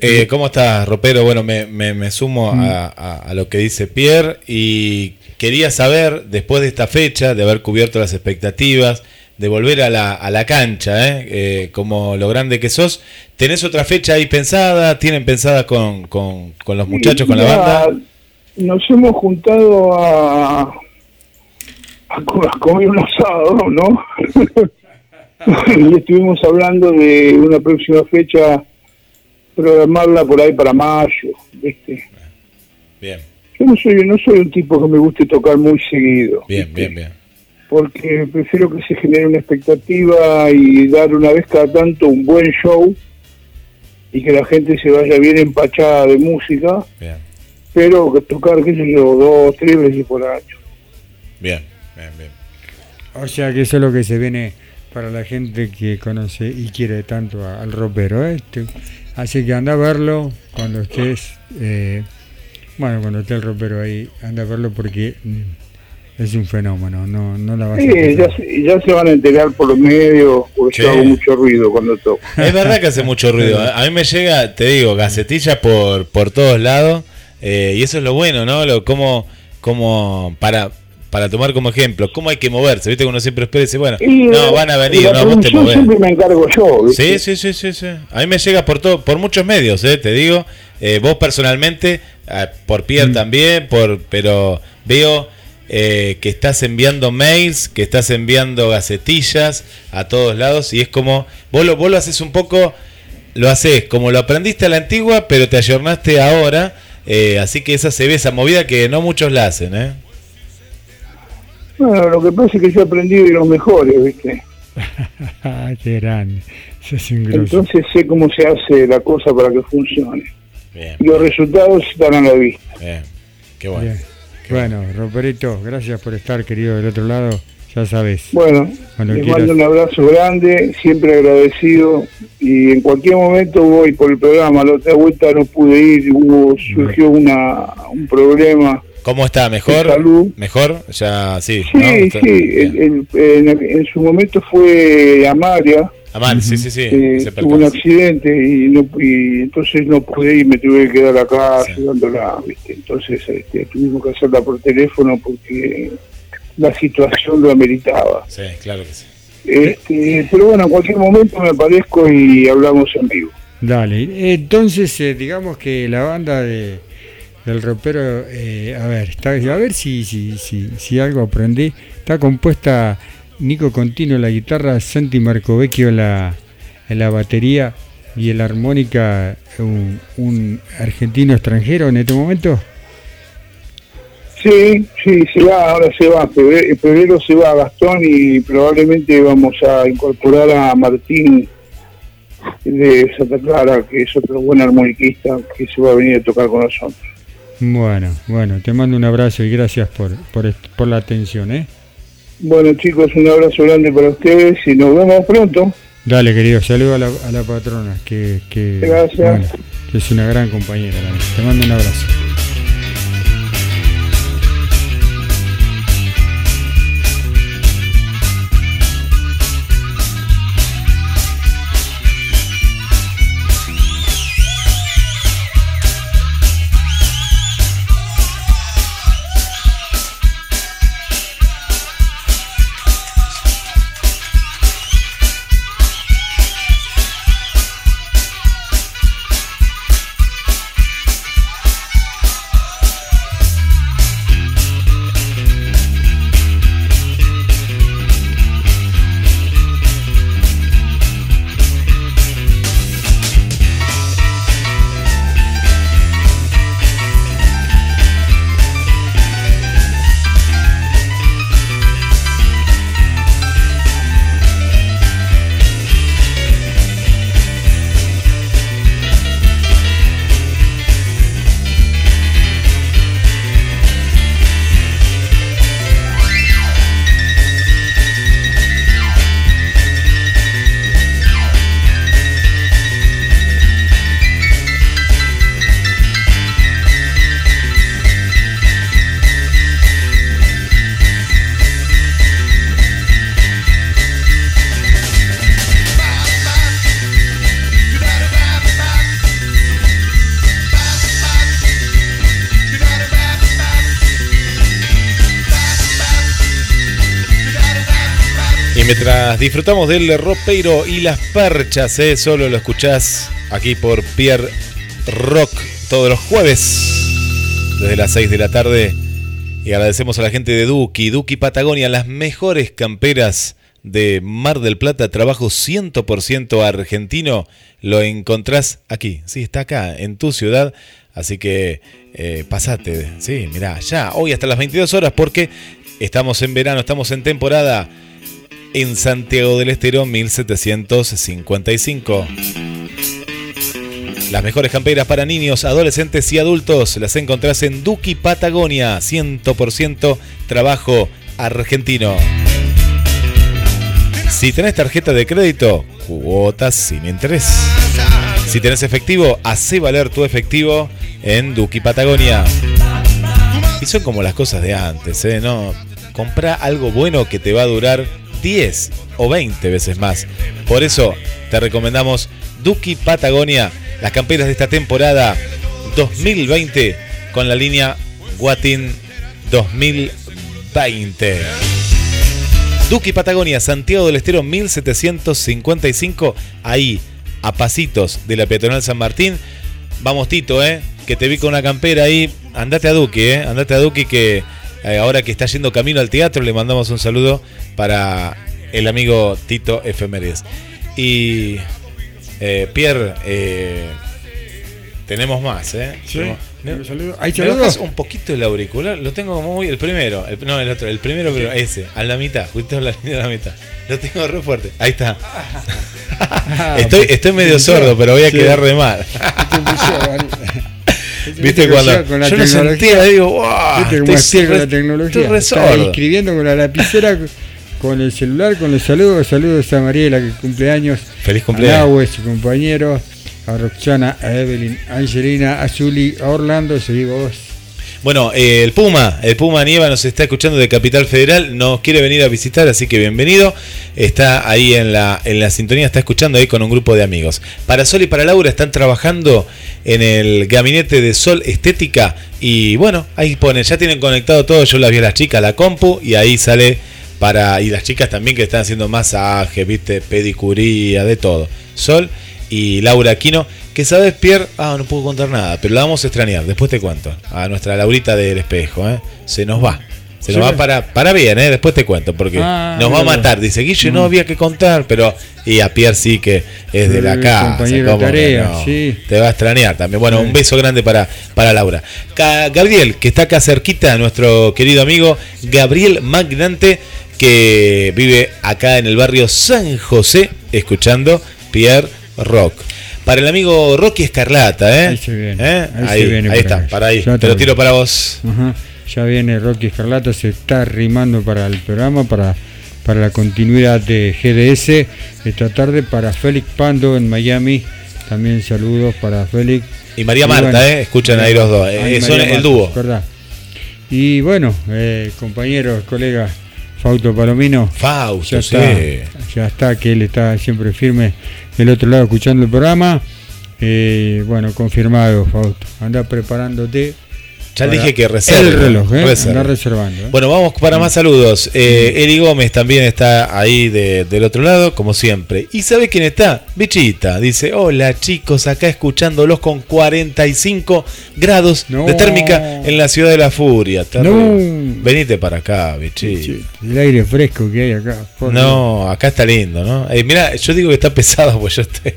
Eh, ¿Cómo estás, Ropero? Bueno, me, me- me sumo Mm. a, a- a lo que dice Pierre y quería saber, después de esta fecha, de haber cubierto las expectativas, de volver a la, a la cancha, ¿eh? Eh, como lo grande que sos, ¿tenés otra fecha ahí pensada? ¿Tienen pensada con, con- con los muchachos, con la banda? Nos hemos juntado a, a, co- a comer un asado, ¿no? <laughs> y estuvimos hablando de una próxima fecha, programarla por ahí para mayo, ¿viste? Bien, Yo no soy, no soy un tipo que me guste tocar muy seguido, bien, bien, bien. porque prefiero que se genere una expectativa y dar una vez cada tanto un buen show y que la gente se vaya bien empachada de música, Bien, pero tocar, qué sé yo, dos, tres veces por año. bien, bien, bien. O sea que eso es lo que se viene para la gente que conoce y quiere tanto a- al ropero. ¿eh? Te- Así que anda a verlo cuando estés, eh, bueno, cuando esté el ropero ahí, anda a verlo porque mm, es un fenómeno, no, no la vas a Sí, pasar. ya, se- ya se van a enterar por los medios, porque Sí. yo hago mucho ruido cuando toco. <laughs> Es verdad que hace mucho ruido. ¿eh? A mí me llega, te digo, gacetilla por, por todos lados. eh, y eso es lo bueno, ¿no? Lo, como, como para, para tomar como ejemplo, cómo hay que moverse. Viste que uno siempre espera y dice, bueno, Y, no, van a venir, no, vos te movés. siempre me encargo yo, ¿viste? Sí, sí, sí, sí, sí. A mí me llega por todo, por muchos medios, ¿eh? te digo. Eh, vos personalmente, ah, por Pierre también, por, pero veo eh, que estás enviando mails, que estás enviando gacetillas a todos lados y es como, vos lo, vos lo haces un poco, lo haces como lo aprendiste a la antigua, pero te ayornaste ahora. eh, así que esa se ve, esa movida que no muchos la hacen, ¿eh? Bueno, lo que pasa es que yo aprendí de los mejores, ¿viste? <laughs> Ah, qué grande. Un grosso. Entonces sé cómo se hace la cosa para que funcione. Bien, los resultados están a la vista. bien. Qué bueno. Bien. Bueno, Roperito, gracias por estar, querido, del otro lado. Ya sabes. Bueno, Cuando les quieras. mando un abrazo grande, siempre agradecido y en cualquier momento voy por el programa. La otra vuelta no pude ir, hubo surgió una, un problema. ¿Cómo está? ¿Mejor? salud. ¿Mejor? Ya, sí. Sí, ¿no? Está- sí, en, en su momento fue Amalia, Amal, sí, sí, sí. eh, tuvo un accidente y, no, y entonces no pude ir, me tuve que quedar acá ayudándola, ¿viste? Entonces este, tuvimos que hacerla por teléfono porque la situación lo ameritaba. Sí, claro que sí. Este, pero bueno, en cualquier momento me aparezco y hablamos en vivo. Dale, entonces eh, digamos que la banda de, del ropero, eh, a ver, está, a ver si, si, si, si algo aprendí, está compuesta Nico Contino la guitarra, Santi Marcovecchio en la, la batería y en la armónica un, un argentino extranjero en este momento. Sí, sí, se va, ahora se va. Febrero, febrero se va Gastón y probablemente vamos a incorporar a Martín de Santa Clara, que es otro buen armoniquista que se va a venir a tocar con nosotros. Bueno, bueno, te mando un abrazo y gracias por, por, la atención, ¿eh? Bueno chicos, un abrazo grande para ustedes y nos vemos pronto. Dale, querido, saludo a la, a la patrona, que, que, Gracias. bueno, que es una gran compañera. Te mando un abrazo. Mientras disfrutamos del ropeiro y las perchas, ¿eh? solo lo escuchás aquí por Pierre Rock todos los jueves desde las 6 de la tarde. Y agradecemos a la gente de Duki, Duki Patagonia, las mejores camperas de Mar del Plata, trabajo 100% argentino, lo encontrás aquí, sí, está acá, en tu ciudad, así que eh, pasate, sí, mirá, ya, hoy hasta las 22 horas, porque estamos en verano, estamos en temporada, en Santiago del Estero 1755. Las mejores camperas para niños, adolescentes y adultos las encontrás en Duki Patagonia, 100% trabajo argentino. Si tenés tarjeta de crédito, cuotas sin interés. Si tenés efectivo, hace valer tu efectivo en Duki Patagonia. Y son como las cosas de antes, ¿eh? No, comprá algo bueno que te va a durar 10 o 20 veces más. Por eso te recomendamos Duki Patagonia, las camperas de esta temporada 2020 con la línea Guatin 2020. Duki Patagonia, Santiago del Estero 1755, ahí a pasitos de la peatonal San Martín. Vamos Tito, eh, que te vi con una campera ahí. Andate a Duki, eh, andate a Duki que eh, ahora que está yendo camino al teatro le mandamos un saludo para el amigo Tito Efemérides. Y eh, Pierre, eh, tenemos más, ¿eh? Sí, Tenemos- saludos. ¿Hay un poquito el auricular? Lo tengo muy. El primero, el- no, el otro, el primero, pero ese, a la mitad, justo a la, <laughs> a la mitad. Lo tengo re fuerte. Ahí está. <laughs> estoy, estoy medio sordo, pero voy a Sí. quedar de mal. <laughs> ¿Viste cuando con la yo lo sentía, digo, wow, Viste cómo estoy con la tecnología. estoy escribiendo con la lapicera, con el celular, con los saludos. Saludos a Mariela que cumple años. Feliz A cumpleaños. Nahue, su compañero. A Roxana, a Evelyn, a Angelina, a Zuli, a Orlando. Seguí vos. Bueno, eh, el Puma, el Puma Nieva nos está escuchando de Capital Federal, nos quiere venir a visitar, así que bienvenido. Está ahí en la, en la sintonía, está escuchando ahí con un grupo de amigos. Para Sol y para Laura están trabajando en el gabinete de Sol Estética y bueno, ahí pone, ya tienen conectado todo, yo las vi a las chicas, la compu y ahí sale para, y las chicas también que están haciendo masajes, viste, pedicuría, de todo. Sol y Laura Aquino, que sabes, Pierre, ah, no puedo contar nada, pero la vamos a extrañar, después te cuento. A nuestra Laurita del espejo, ¿eh? Se nos va. Se nos va para, para bien, ¿eh? Después te cuento, porque Ah, nos va a matar. Dice, Guille, no Mm. había que contar, pero. Y a Pierre sí que es de la casa. compañero de ¿cómo que tarea, no? sí. Te va a extrañar también. Bueno, Sí. un beso grande para, para Laura. Ca- Gabriel, que está acá cerquita, nuestro querido amigo Gabriel Magnante, que vive acá en el barrio San José, escuchando Pierre Rock. Para el amigo Rocky Escarlata, ¿eh? Ahí se viene, ¿Eh? ahí se Ahí, viene ahí para está, para ahí. Te lo tiro para vos. Ajá. Ya viene Rocky Escarlata, se está arrimando para el programa, para, para la continuidad de GDS esta tarde, para Félix Pando en Miami. También saludos para Félix. Y María Marta, ¿eh? Escuchan ahí los dos. Eh, María son el Marta, dúo. verdad. Y bueno, eh, compañeros, colegas, Fausto Palomino. Fausto, ya sí. está, ya está, que él está siempre firme del otro lado escuchando el programa. Eh, bueno, confirmado, Fausto. Anda preparándote. Ya para dije que reserve. El reloj, ¿eh? Reservando. ¿eh? Bueno, vamos para más saludos. Eh, Eli Gómez también está ahí de- del otro lado, como siempre. ¿Y sabe quién está? Bichita. Dice, hola chicos, acá escuchándolos con 45 grados No. de térmica en la ciudad de la furia. No. Venite para acá, bichita. El aire fresco que hay acá. por No, acá está lindo, ¿no? Eh, mira, yo digo que está pesado, <laughs> pues yo estoy.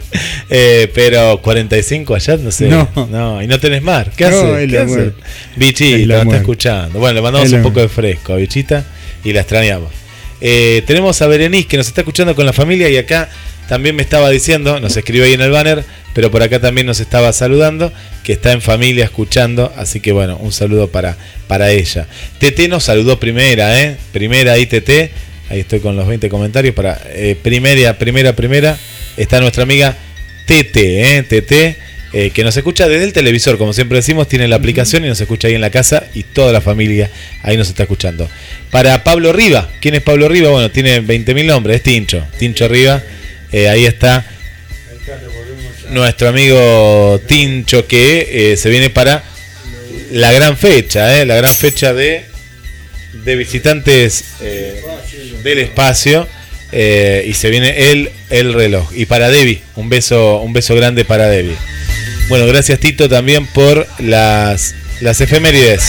eh, pero 45 allá, no sé. No. y no tenés mar. ¿Qué No, hace? Bichita, está escuchando. Bueno, le mandamos un poco de fresco a Bichita y la extrañamos. Eh, tenemos a Berenice que nos está escuchando con la familia y acá también me estaba diciendo, nos escribe ahí en el banner, pero por acá también nos estaba saludando, que está en familia escuchando, así que bueno, un saludo para, para ella. TT nos saludó primera, ¿eh? Primera ahí TT, ahí estoy con los 20 comentarios, para eh, primera, primera, primera, está nuestra amiga TT, ¿eh? TT. Eh, que nos escucha desde el televisor, como siempre decimos, tiene la aplicación y nos escucha ahí en la casa y toda la familia ahí nos está escuchando. Para Pablo Riva, ¿quién es Pablo Riva? Bueno, tiene 20.000 nombres, es Tincho, Tincho Riva, eh, ahí está nuestro amigo Tincho que eh, se viene para la gran fecha, eh, la gran fecha de, de visitantes eh, del espacio y se viene el, el reloj. Y para Debbie, un beso, un beso grande para Debbie. Bueno, gracias Tito también por las, las efemérides.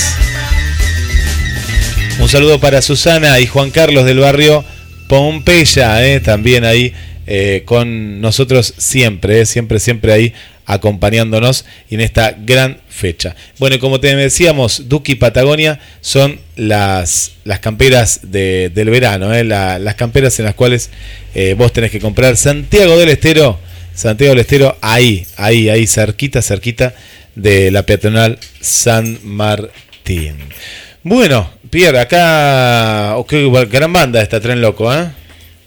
Un saludo para Susana y Juan Carlos del barrio Pompeya, eh, también ahí eh, con nosotros siempre, eh, siempre, siempre ahí acompañándonos en esta gran fecha. Bueno, y como te decíamos, Duki Patagonia son las, las camperas de- del verano, la- las camperas en las cuales vos tenés que comprar. Santiago del Estero, Santiago del Estero, ahí, ahí, ahí, cerquita, cerquita de la peatonal San Martín. Bueno, Pierre, acá, qué gran banda esta Tren Loco, ¿eh?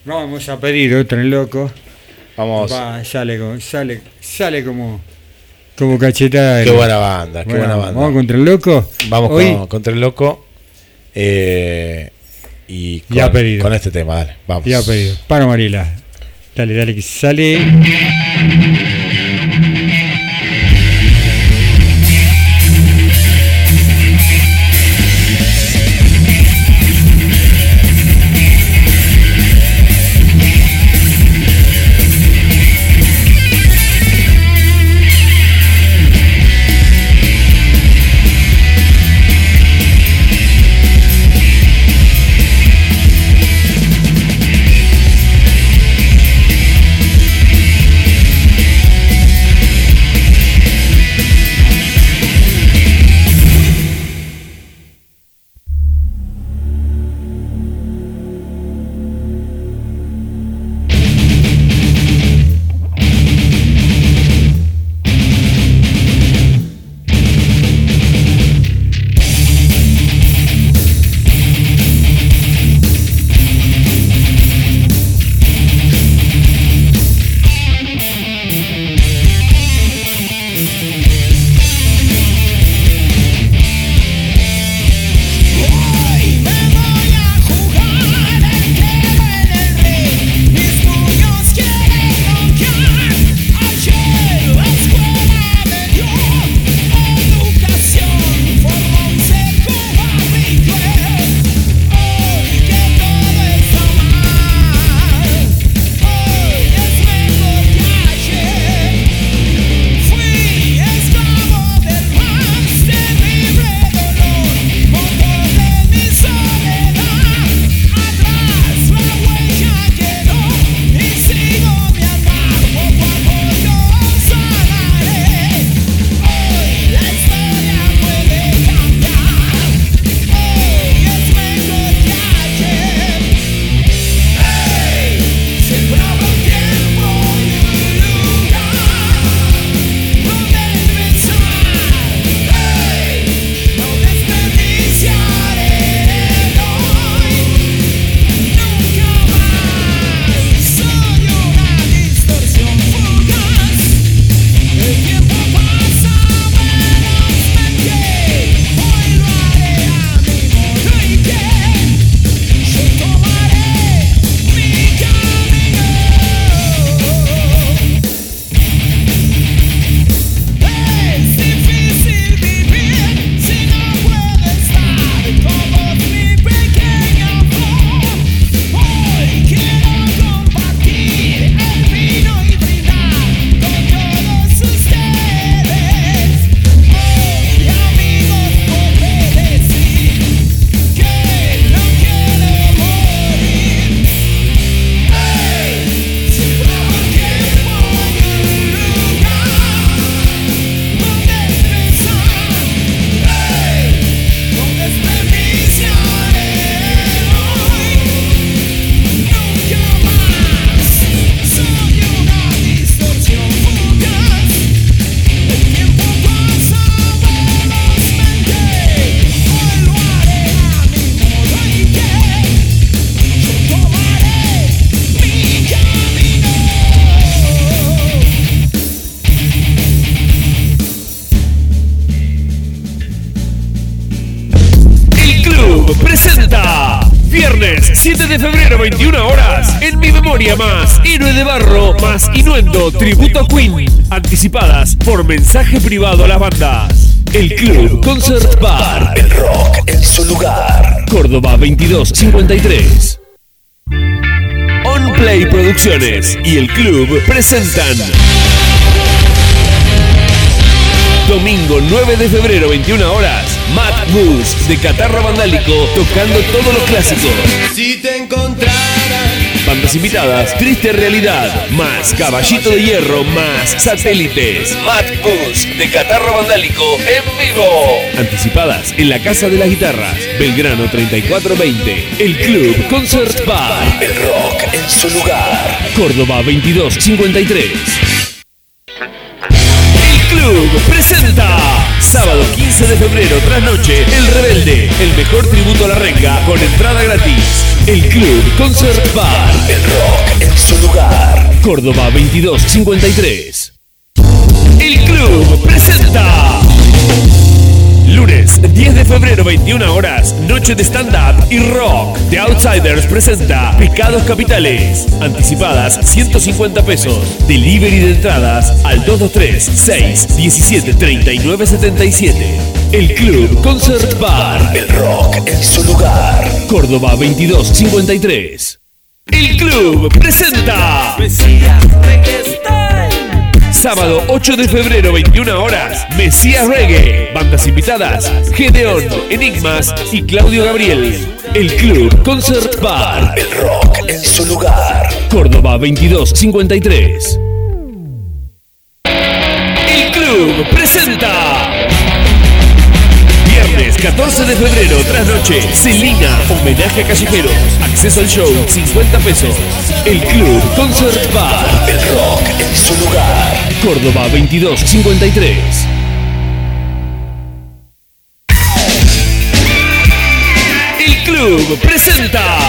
Vamos a pedir otro en loco. Vamos. Va, sale, como- sale, sale como, como cachetada. Qué buena banda, qué Bueno, buena banda. Vamos contra el loco. Vamos Hoy, con, contra el loco. eh, y con, Ya pedido. con este tema, dale, vamos. Ya pedido. Para Marila. Dale, dale, que sale. Memoria más. Héroe de Barro más Inuendo Tributo a Queen. Anticipadas por mensaje privado a las bandas. El Club Concert Bar. El rock en su lugar. Córdoba 2253 On Play Producciones y el club presentan Domingo 9 de febrero, 21 horas. Matt Moose de Catarro Vandálico tocando todos los clásicos. Bandas invitadas, Triste Realidad, más Caballito de Hierro, más Satélites. Matt Moose de Catarro Vandálico en vivo. Anticipadas en la Casa de las Guitarras, Belgrano 3420. El Club Concert Bar. El rock en su lugar. Córdoba 2253. El Club presenta sábado 15 de febrero tras noche El mejor tributo a la renga con entrada gratis. El Club Concert Bar, el rock en su lugar. Córdoba 2253. El Club presenta Lunes 10 de febrero 21 horas, noche de stand-up y rock. The Outsiders presenta Pecados Capitales. Anticipadas 150 pesos. Delivery de entradas al 223 6 17 39 77. El Club Concert Bar. El rock en su lugar. Córdoba 2253. El Club presenta Sábado 8 de febrero, 21 horas, Mesías Reggae. Bandas invitadas, Gedeón, Enigmas y Claudio Gabriel. El Club Concert Bar. El rock en su lugar. Córdoba 2253. El Club presenta. Viernes 14 de febrero, tras noche, Celina, homenaje a callejeros. Acceso al show, 50 pesos. El Club Concert Bar. El rock en su lugar. Córdoba 2253. El Club presenta.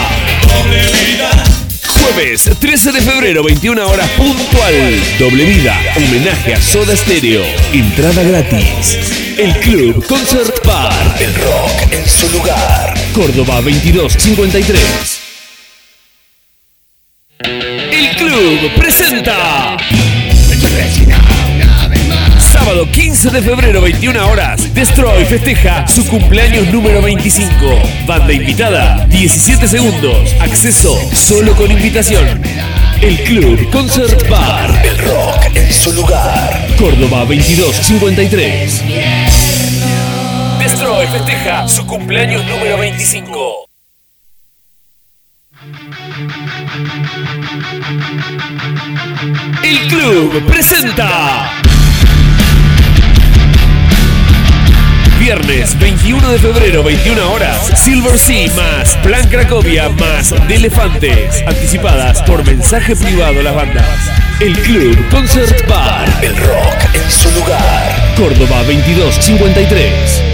Jueves 13 de febrero, 21 horas puntual. Doble vida, homenaje a Soda Stereo. Entrada gratis. El Club Concert Bar. El rock en su lugar. Córdoba 2253. El Club presenta. Sábado 15 de febrero, 21 horas. Destroy festeja su cumpleaños número 25. Banda invitada, 17 segundos. Acceso solo con invitación. El Club Concert Bar. El rock en su lugar. Córdoba 2253. Festeja su cumpleaños número 25. El club presenta. Viernes 21 de febrero, 21 horas. Silver Sea más Plan Cracovia más de Elefantes. Anticipadas por mensaje privado a las bandas. El Club Concert Bar. El rock en su lugar. Córdoba 2253.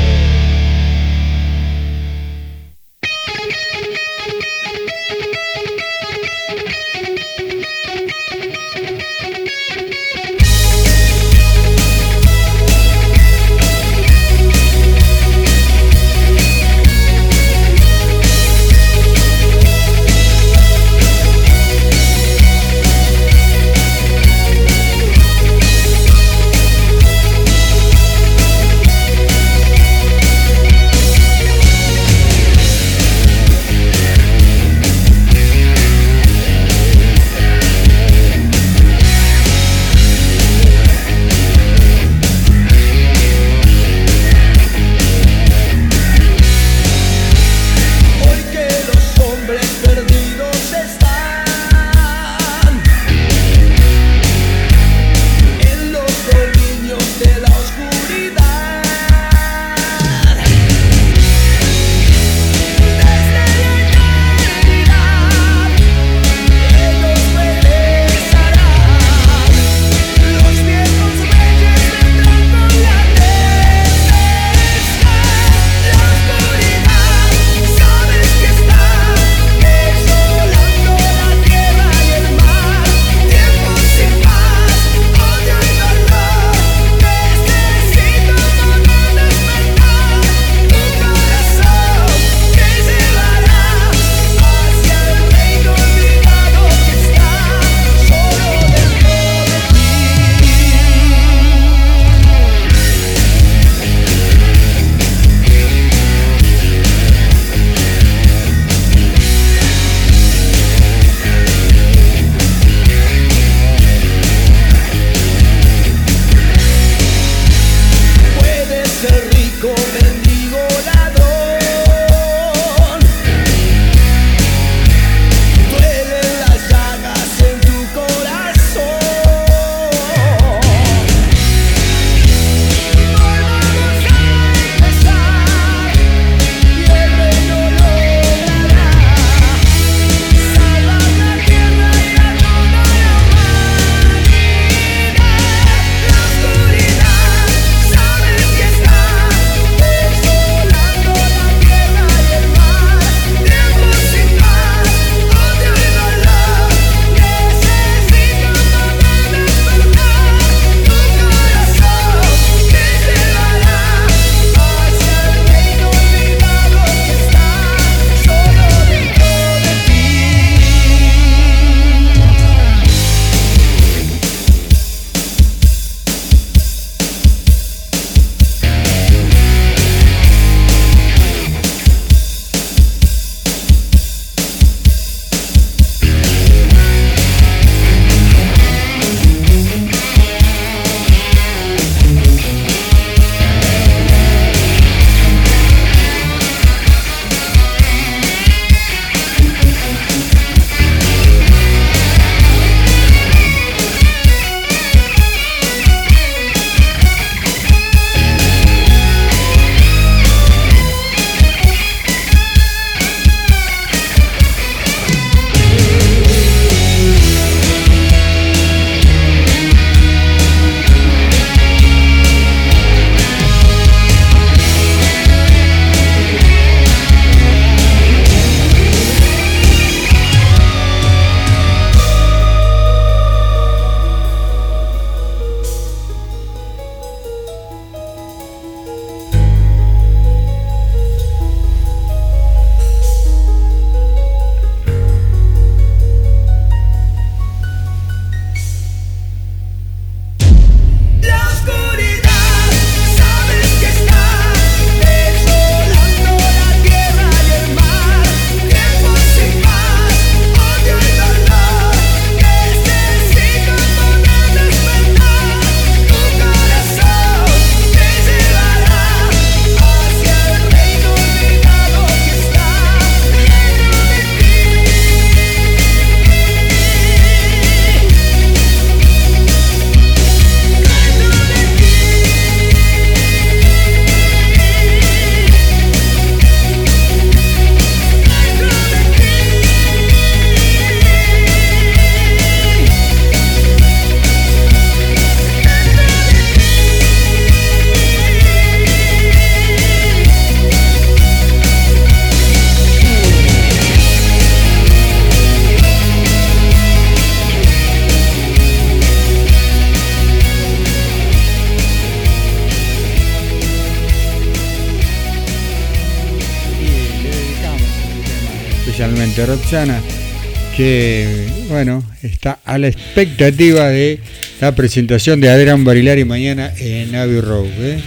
A la expectativa de la presentación de Adrián Barilari mañana en Abbey Road. ¿eh?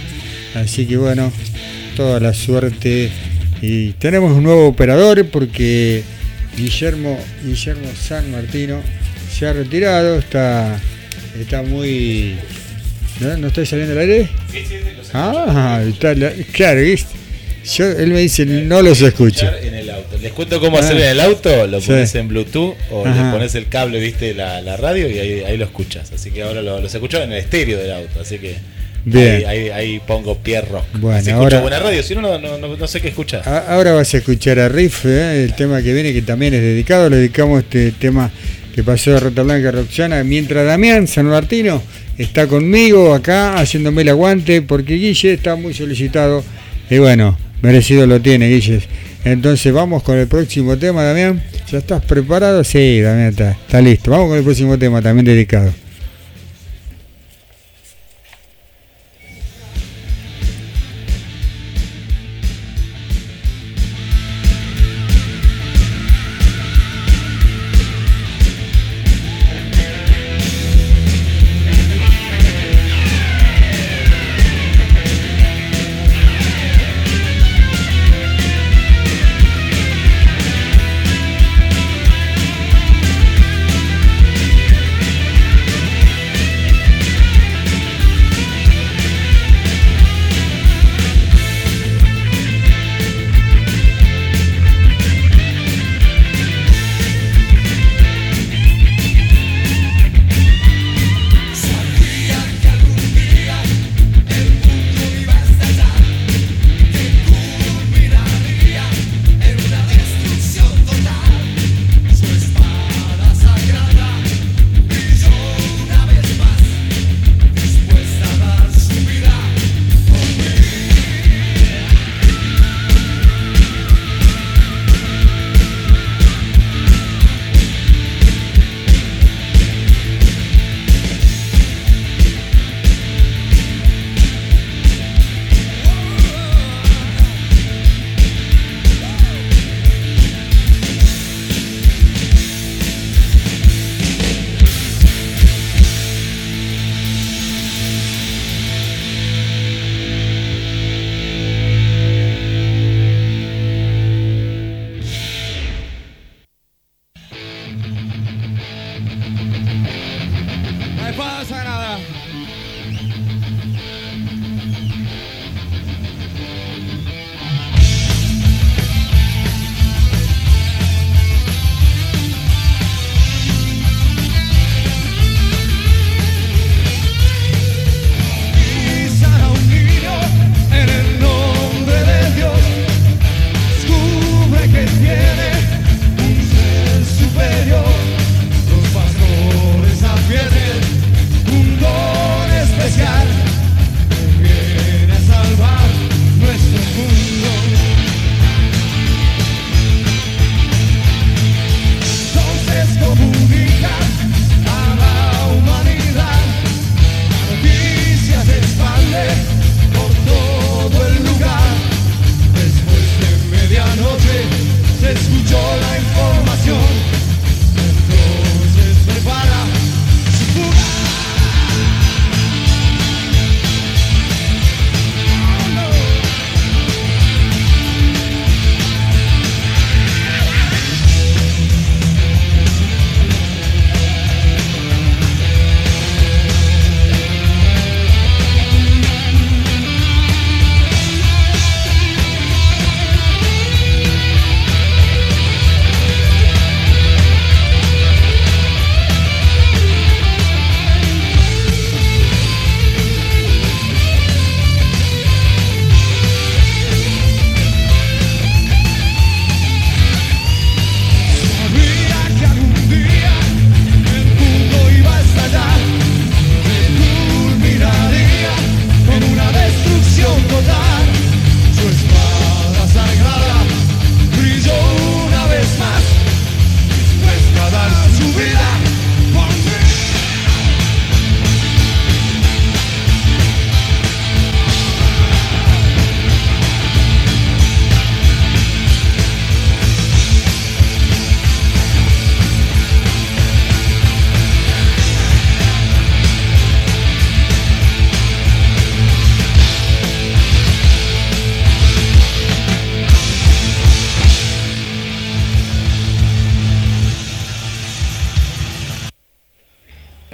Así que bueno, toda la suerte. Y tenemos un nuevo operador porque Guillermo, Guillermo San Martino se ha retirado, está, está muy... ¿No, ¿No estoy saliendo al aire? Ah, está la- claro, ¿viste? Yo, él me dice, no los escucho. Les cuento cómo Ah. hacer en el auto, lo Sí. pones en Bluetooth o Ajá. le pones el cable, viste, la, la radio y ahí, ahí lo escuchas. Así que ahora lo, los escucho en el estéreo del auto, así que Bien. Ahí, ahí, ahí pongo Pierro. Bueno, si ahora- buena radio, si no, no, no, no- no sé qué escuchar. A- Ahora vas a escuchar a Riff, ¿eh? el tema que viene, que también es dedicado. Le dedicamos este tema que pasó de Rota Blanca a Roxana. Mientras Damián San Martino está conmigo acá haciéndome el aguante, porque Guille está muy solicitado. Y bueno, merecido lo tiene, Guille. Entonces vamos con el próximo tema, Damián. ¿Ya estás preparado? Sí, Damián está, está listo. Vamos con el próximo tema, también dedicado.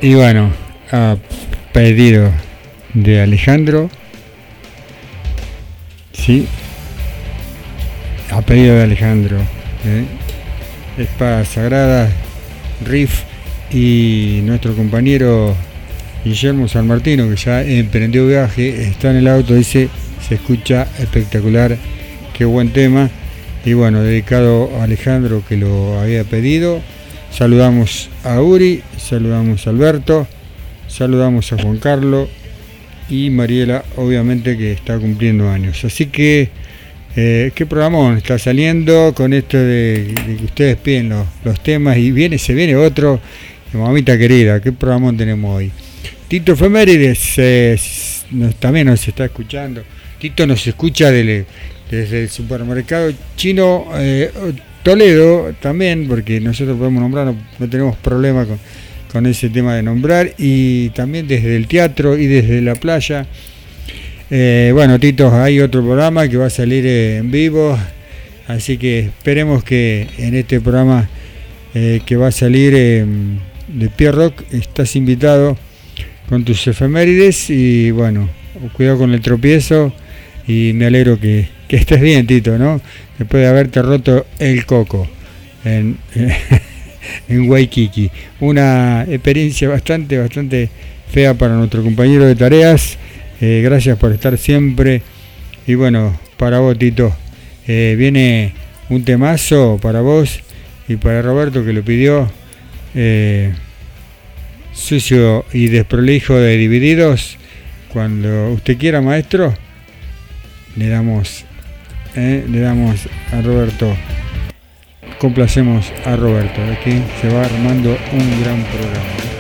Y bueno, a pedido de Alejandro. Sí. A pedido de Alejandro. ¿eh? Espada Sagrada, Riff y nuestro compañero Guillermo San Martino, que ya emprendió viaje, está en el auto, dice, se escucha espectacular, qué buen tema. Y bueno, dedicado a Alejandro que lo había pedido. Saludamos a Uri, saludamos a Alberto, saludamos a Juan Carlos y Mariela, obviamente que está cumpliendo años. Así que, eh, ¿qué programón está saliendo con esto de, que ustedes piden los, los temas y viene, se viene otro? Mamita querida, ¿qué programón tenemos hoy? Tito Femérides eh, nos- también nos está escuchando. Tito nos escucha del- desde el supermercado chino eh, Toledo también, porque nosotros podemos nombrar, no, tenemos problema con, ese tema de nombrar. Y también desde el teatro y desde la playa. Eh, bueno, Tito, hay otro programa que va a salir en vivo. Así que esperemos que en este programa eh, que va a salir eh, de Pierrock estás invitado con tus efemérides y bueno, cuidado con el tropiezo y me alegro que, que estés bien, Tito, ¿no? Después de haberte roto el coco en, <laughs> en Waikiki. Una experiencia bastante, bastante fea para nuestro compañero de tareas. Eh, gracias por estar siempre. Y bueno, para vos, Tito, eh, viene un temazo para vos y para Roberto que lo pidió. eh, sucio y desprolijo de divididos. Cuando usted quiera, maestro, le damos, eh, le damos a Roberto, complacemos a Roberto. Aquí se va armando un gran programa.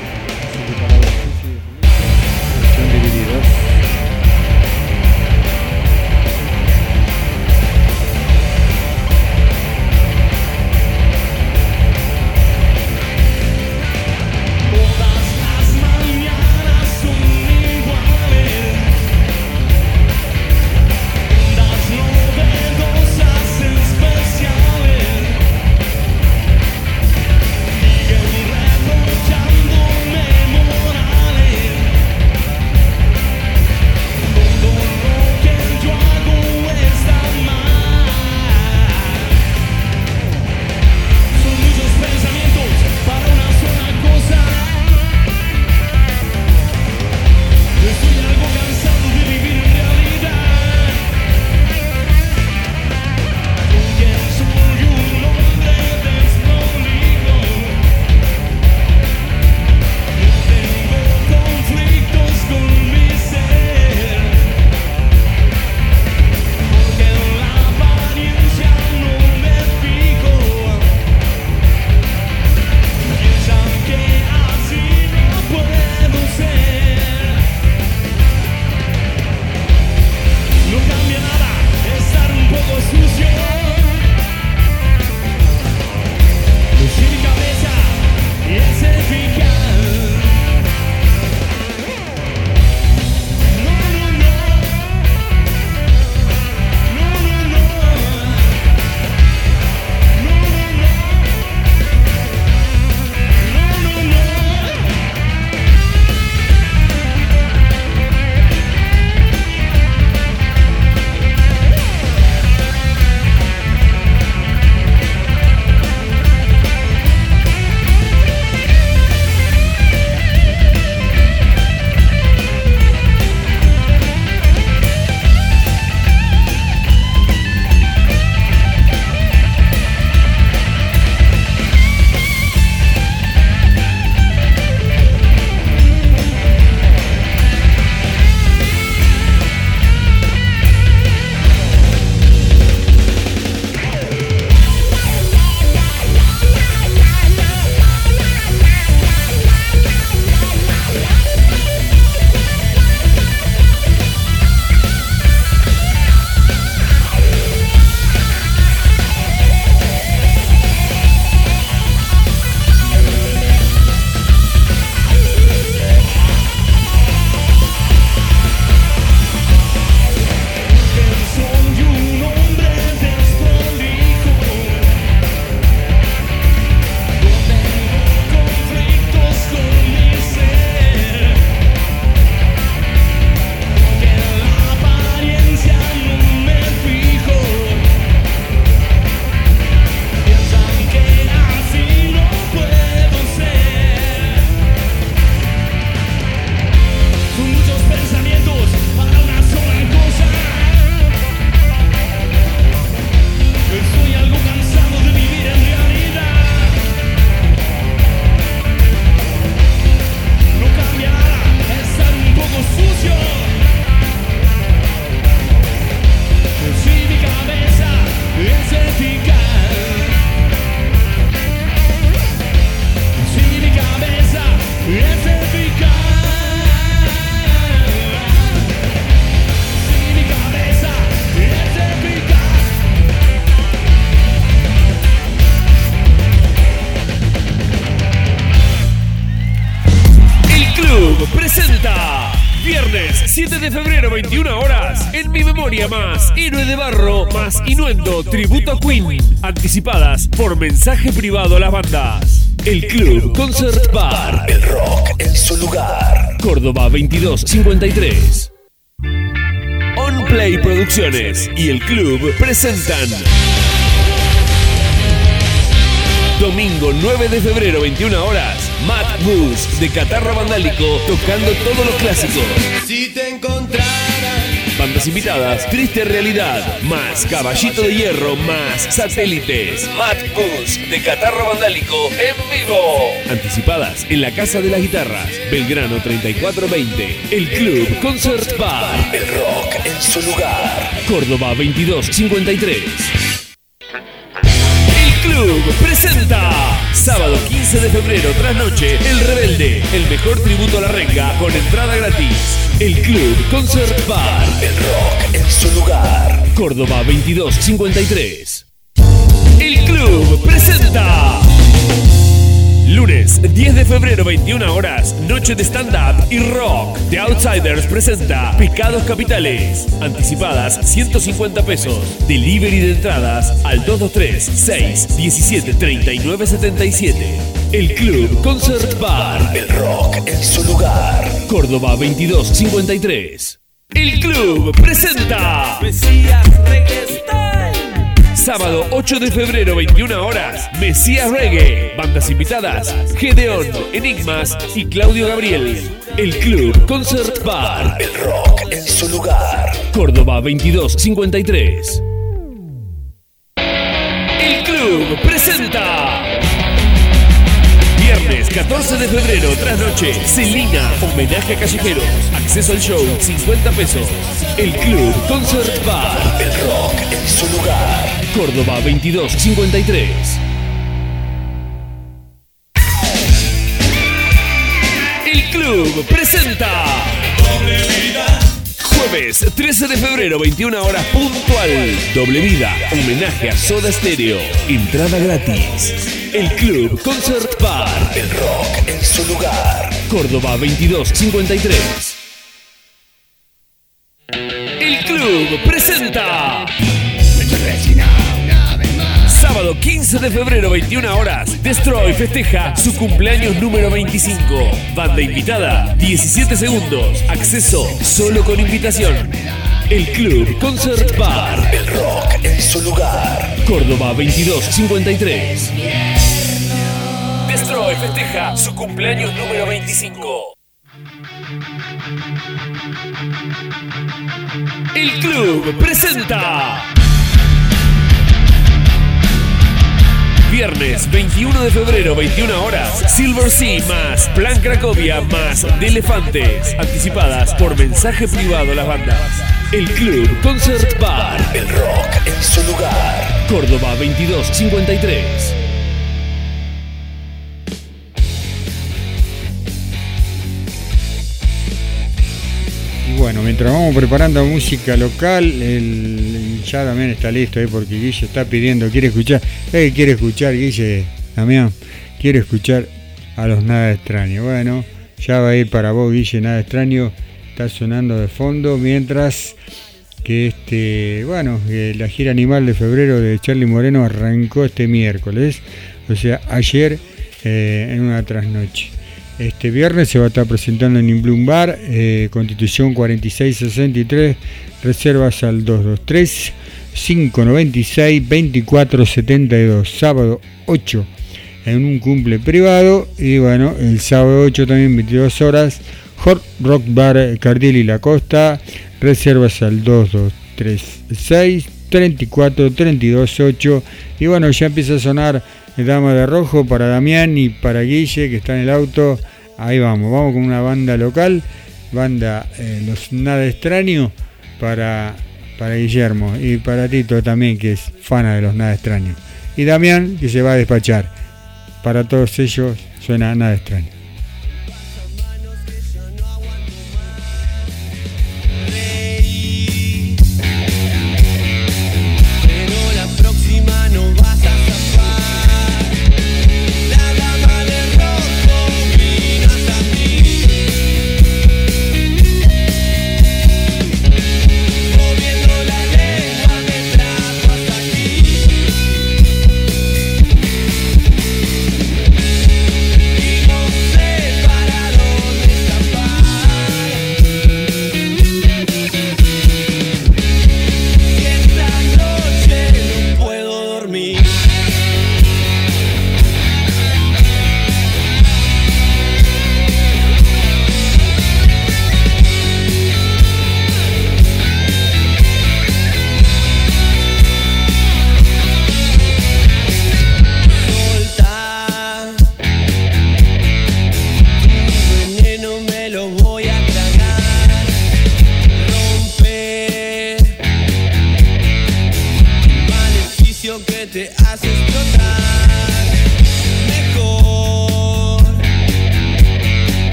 Inuendo Tributo a Queen. Anticipadas por mensaje privado a las bandas. El Club Concert Bar. El rock en su lugar. Córdoba 2253. On Play Producciones y el club presentan Domingo 9 de febrero, 21 horas. Matt Bus de Catarro Vandálico tocando todos los clásicos. Si te Bandas invitadas, Triste Realidad, más Caballito de Hierro, más Satélites. Matt Bus de Catarro Vandálico en vivo. Anticipadas en la Casa de las Guitarras, Belgrano 3420. El Club Concert Bar. El rock en su lugar. Córdoba 2253. El Club presenta sábado 15 de febrero tras noche El Rebelde, el mejor tributo a la renga con entrada gratis. El Club Concert Bar. El rock en su lugar. Córdoba 2253. El Club presenta Lunes 10 de febrero 21 horas, noche de stand-up y rock. The Outsiders presenta Pecados Capitales. Anticipadas 150 pesos. Delivery de entradas al 223 6 17 39 77. El Club Concert Bar. El rock en su lugar. Córdoba 2253. El Club presenta Mesías Reggae Sábado 8 de febrero, 21 horas. Mesías Reggae. Bandas invitadas: Gedeón, Enigmas y Claudio Gabriel. El Club Concert Bar. El rock en su lugar. Córdoba 2253. El Club presenta. Viernes 14 de febrero, tras noche, homenaje a callejeros. Acceso al show, 50 pesos. El Club Concert Bar. El rock en su lugar. Córdoba 2253. El Club presenta. Jueves 13 de febrero, 21 horas puntual. Doble vida, homenaje a Soda Stereo. Entrada gratis. El Club Concert Bar. El rock en su lugar. Córdoba 2253. El Club presenta. Sábado 15 de febrero, 21 horas. Destroy festeja su cumpleaños número 25. Banda invitada, 17 segundos. Acceso solo con invitación. El Club Concert Bar. El rock en su lugar. Córdoba 2253. Festeja su cumpleaños número 25. El club presenta. Viernes 21 de febrero, 21 horas. Silver Sea más Plan Cracovia más de Elefantes. Anticipadas por mensaje privado a las bandas. El Club Concert Bar. El rock en su lugar. Córdoba 2253. Bueno, mientras vamos preparando música local, el, ya también está listo ahí porque Guille está pidiendo, quiere escuchar, ¿sabes qué quiere escuchar Guille? Damián, quiere escuchar a los nada extraños. Bueno, ya va a ir para vos Guille, nada extraño, está sonando de fondo mientras que este, bueno, que la gira animal de febrero de Charlie Moreno arrancó este miércoles, o sea, ayer eh, en una trasnoche. Este viernes se va a estar presentando en Bloom Bar, eh, Constitución 4663, reservas al 223 596 2472, sábado 8 en un cumple privado y bueno, el sábado 8 también 22 horas, Hot Rock Bar Cardiel y La Costa, reservas al 2236 34 32 8 y bueno, ya empieza a sonar Dama de Rojo para Damián y para Guille que está en el auto. Ahí vamos, vamos con una banda local, banda eh, Los Nada Extraño para, para Guillermo y para Tito también que es fana de Los Nada Extraño. Y Damián que se va a despachar. Para todos ellos suena Nada Extraño.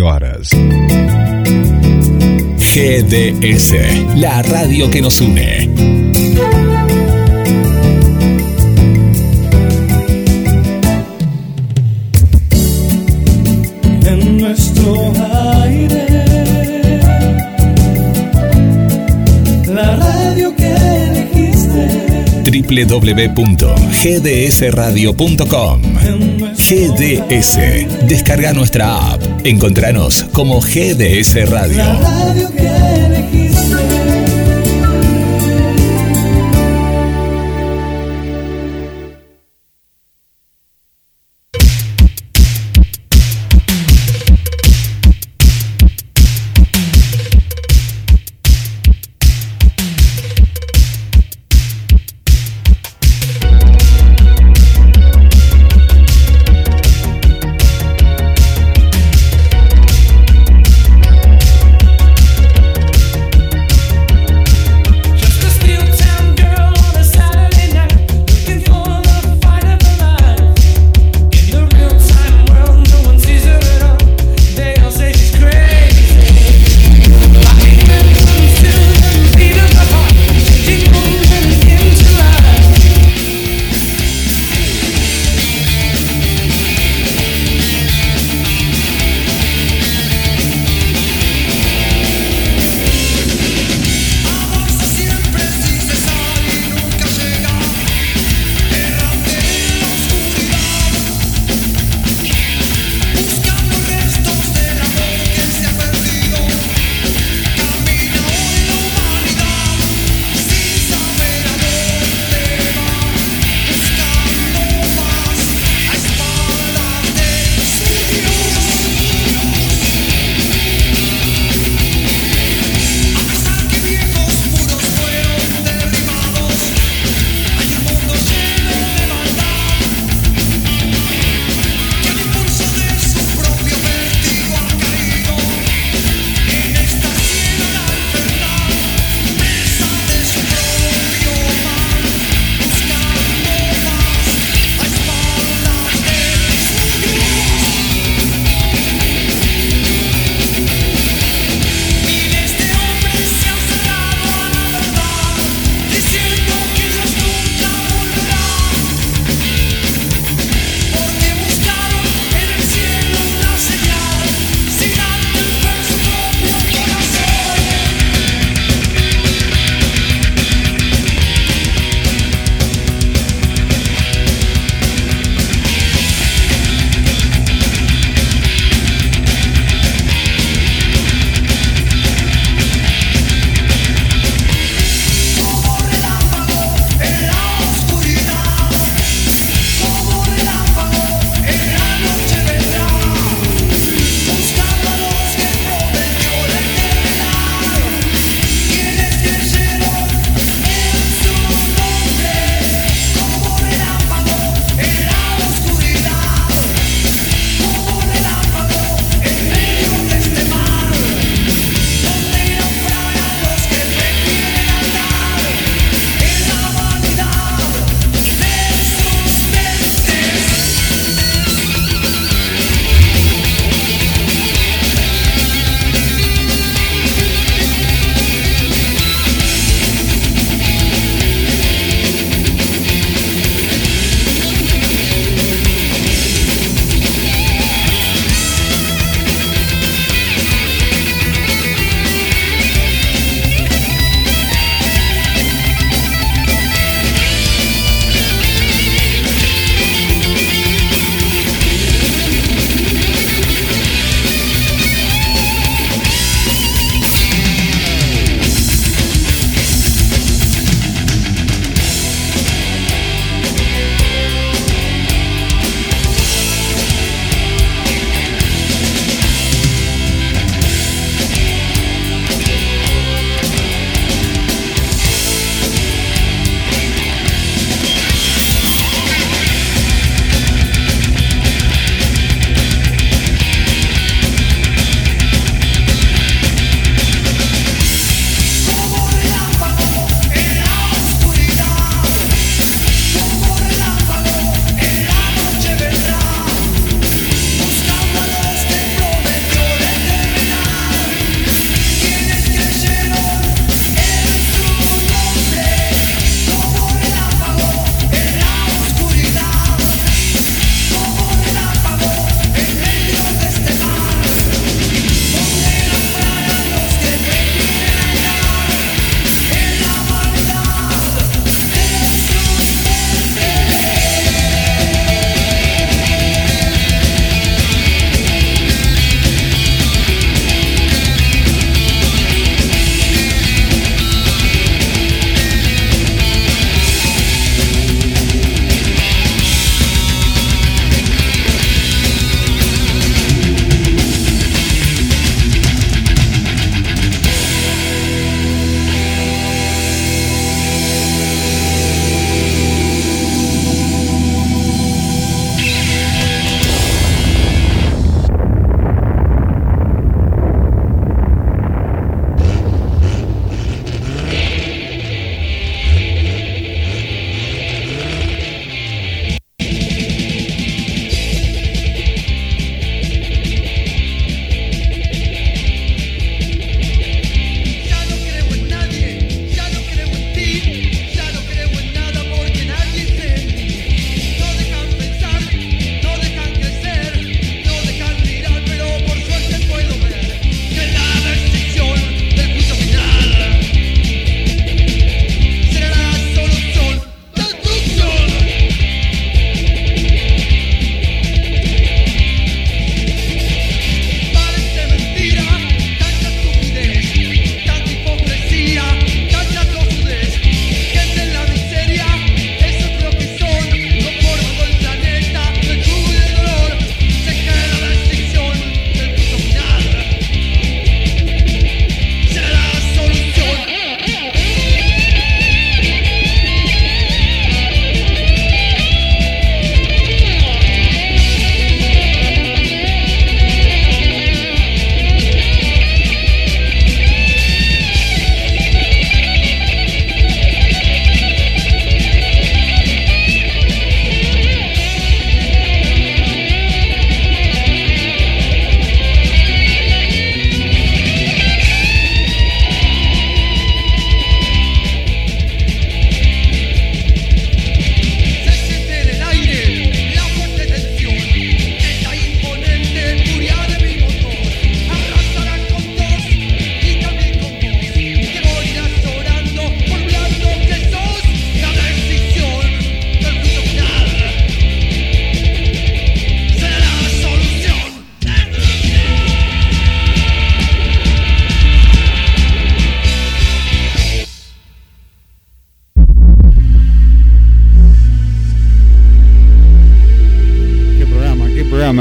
Horas. GDS, la radio que nos une. en nuestro aire. La radio que elegiste www.gdsradio.com GDS. Descarga nuestra app. Encontranos como GDS Radio.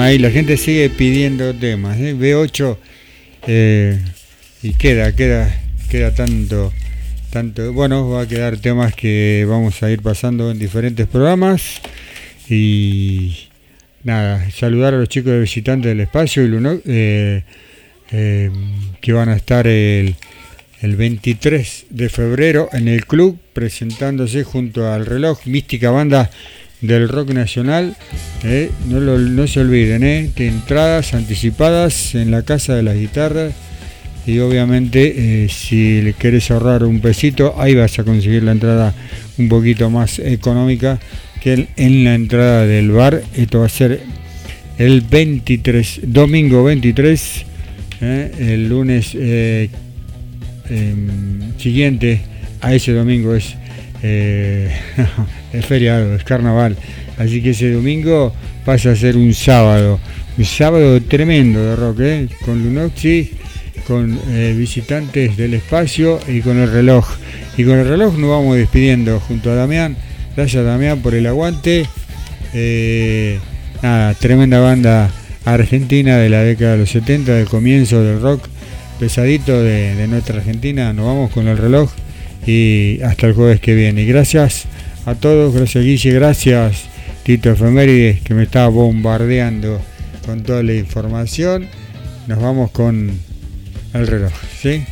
Ahí. La gente sigue pidiendo temas. ¿eh? B8 eh, y queda, queda, queda tanto, tanto. Bueno, va a quedar temas que vamos a ir pasando en diferentes programas. Y nada, saludar a los chicos de visitantes del espacio y Luno- eh, eh, que van a estar el, el 23 de febrero en el club presentándose junto al reloj Mística Banda del Rock Nacional. Eh, no, lo- no se olviden, eh, que entradas anticipadas en la Casa de las Guitarras. Y obviamente eh, si le querés ahorrar un pesito, ahí vas a conseguir la entrada un poquito más económica que en- la entrada del bar. Esto va a ser el 23, domingo 23, eh, el lunes em, siguiente a ese domingo es, <laughs> es feriado, es carnaval. Así que ese domingo pasa a ser un sábado, un sábado tremendo de rock, ¿eh? con Lunoxi, con eh, visitantes del espacio y con el reloj. Y con el reloj nos vamos despidiendo junto a Damián. Gracias Damián por el aguante. Eh, nada, tremenda banda argentina de la década de los 70, del comienzo del rock pesadito de, de nuestra Argentina. Nos vamos con el reloj y hasta el jueves que viene. Y gracias a todos, gracias Guille, gracias Tito Efemérides que me está bombardeando con toda la información. Nos vamos con el reloj, ¿sí?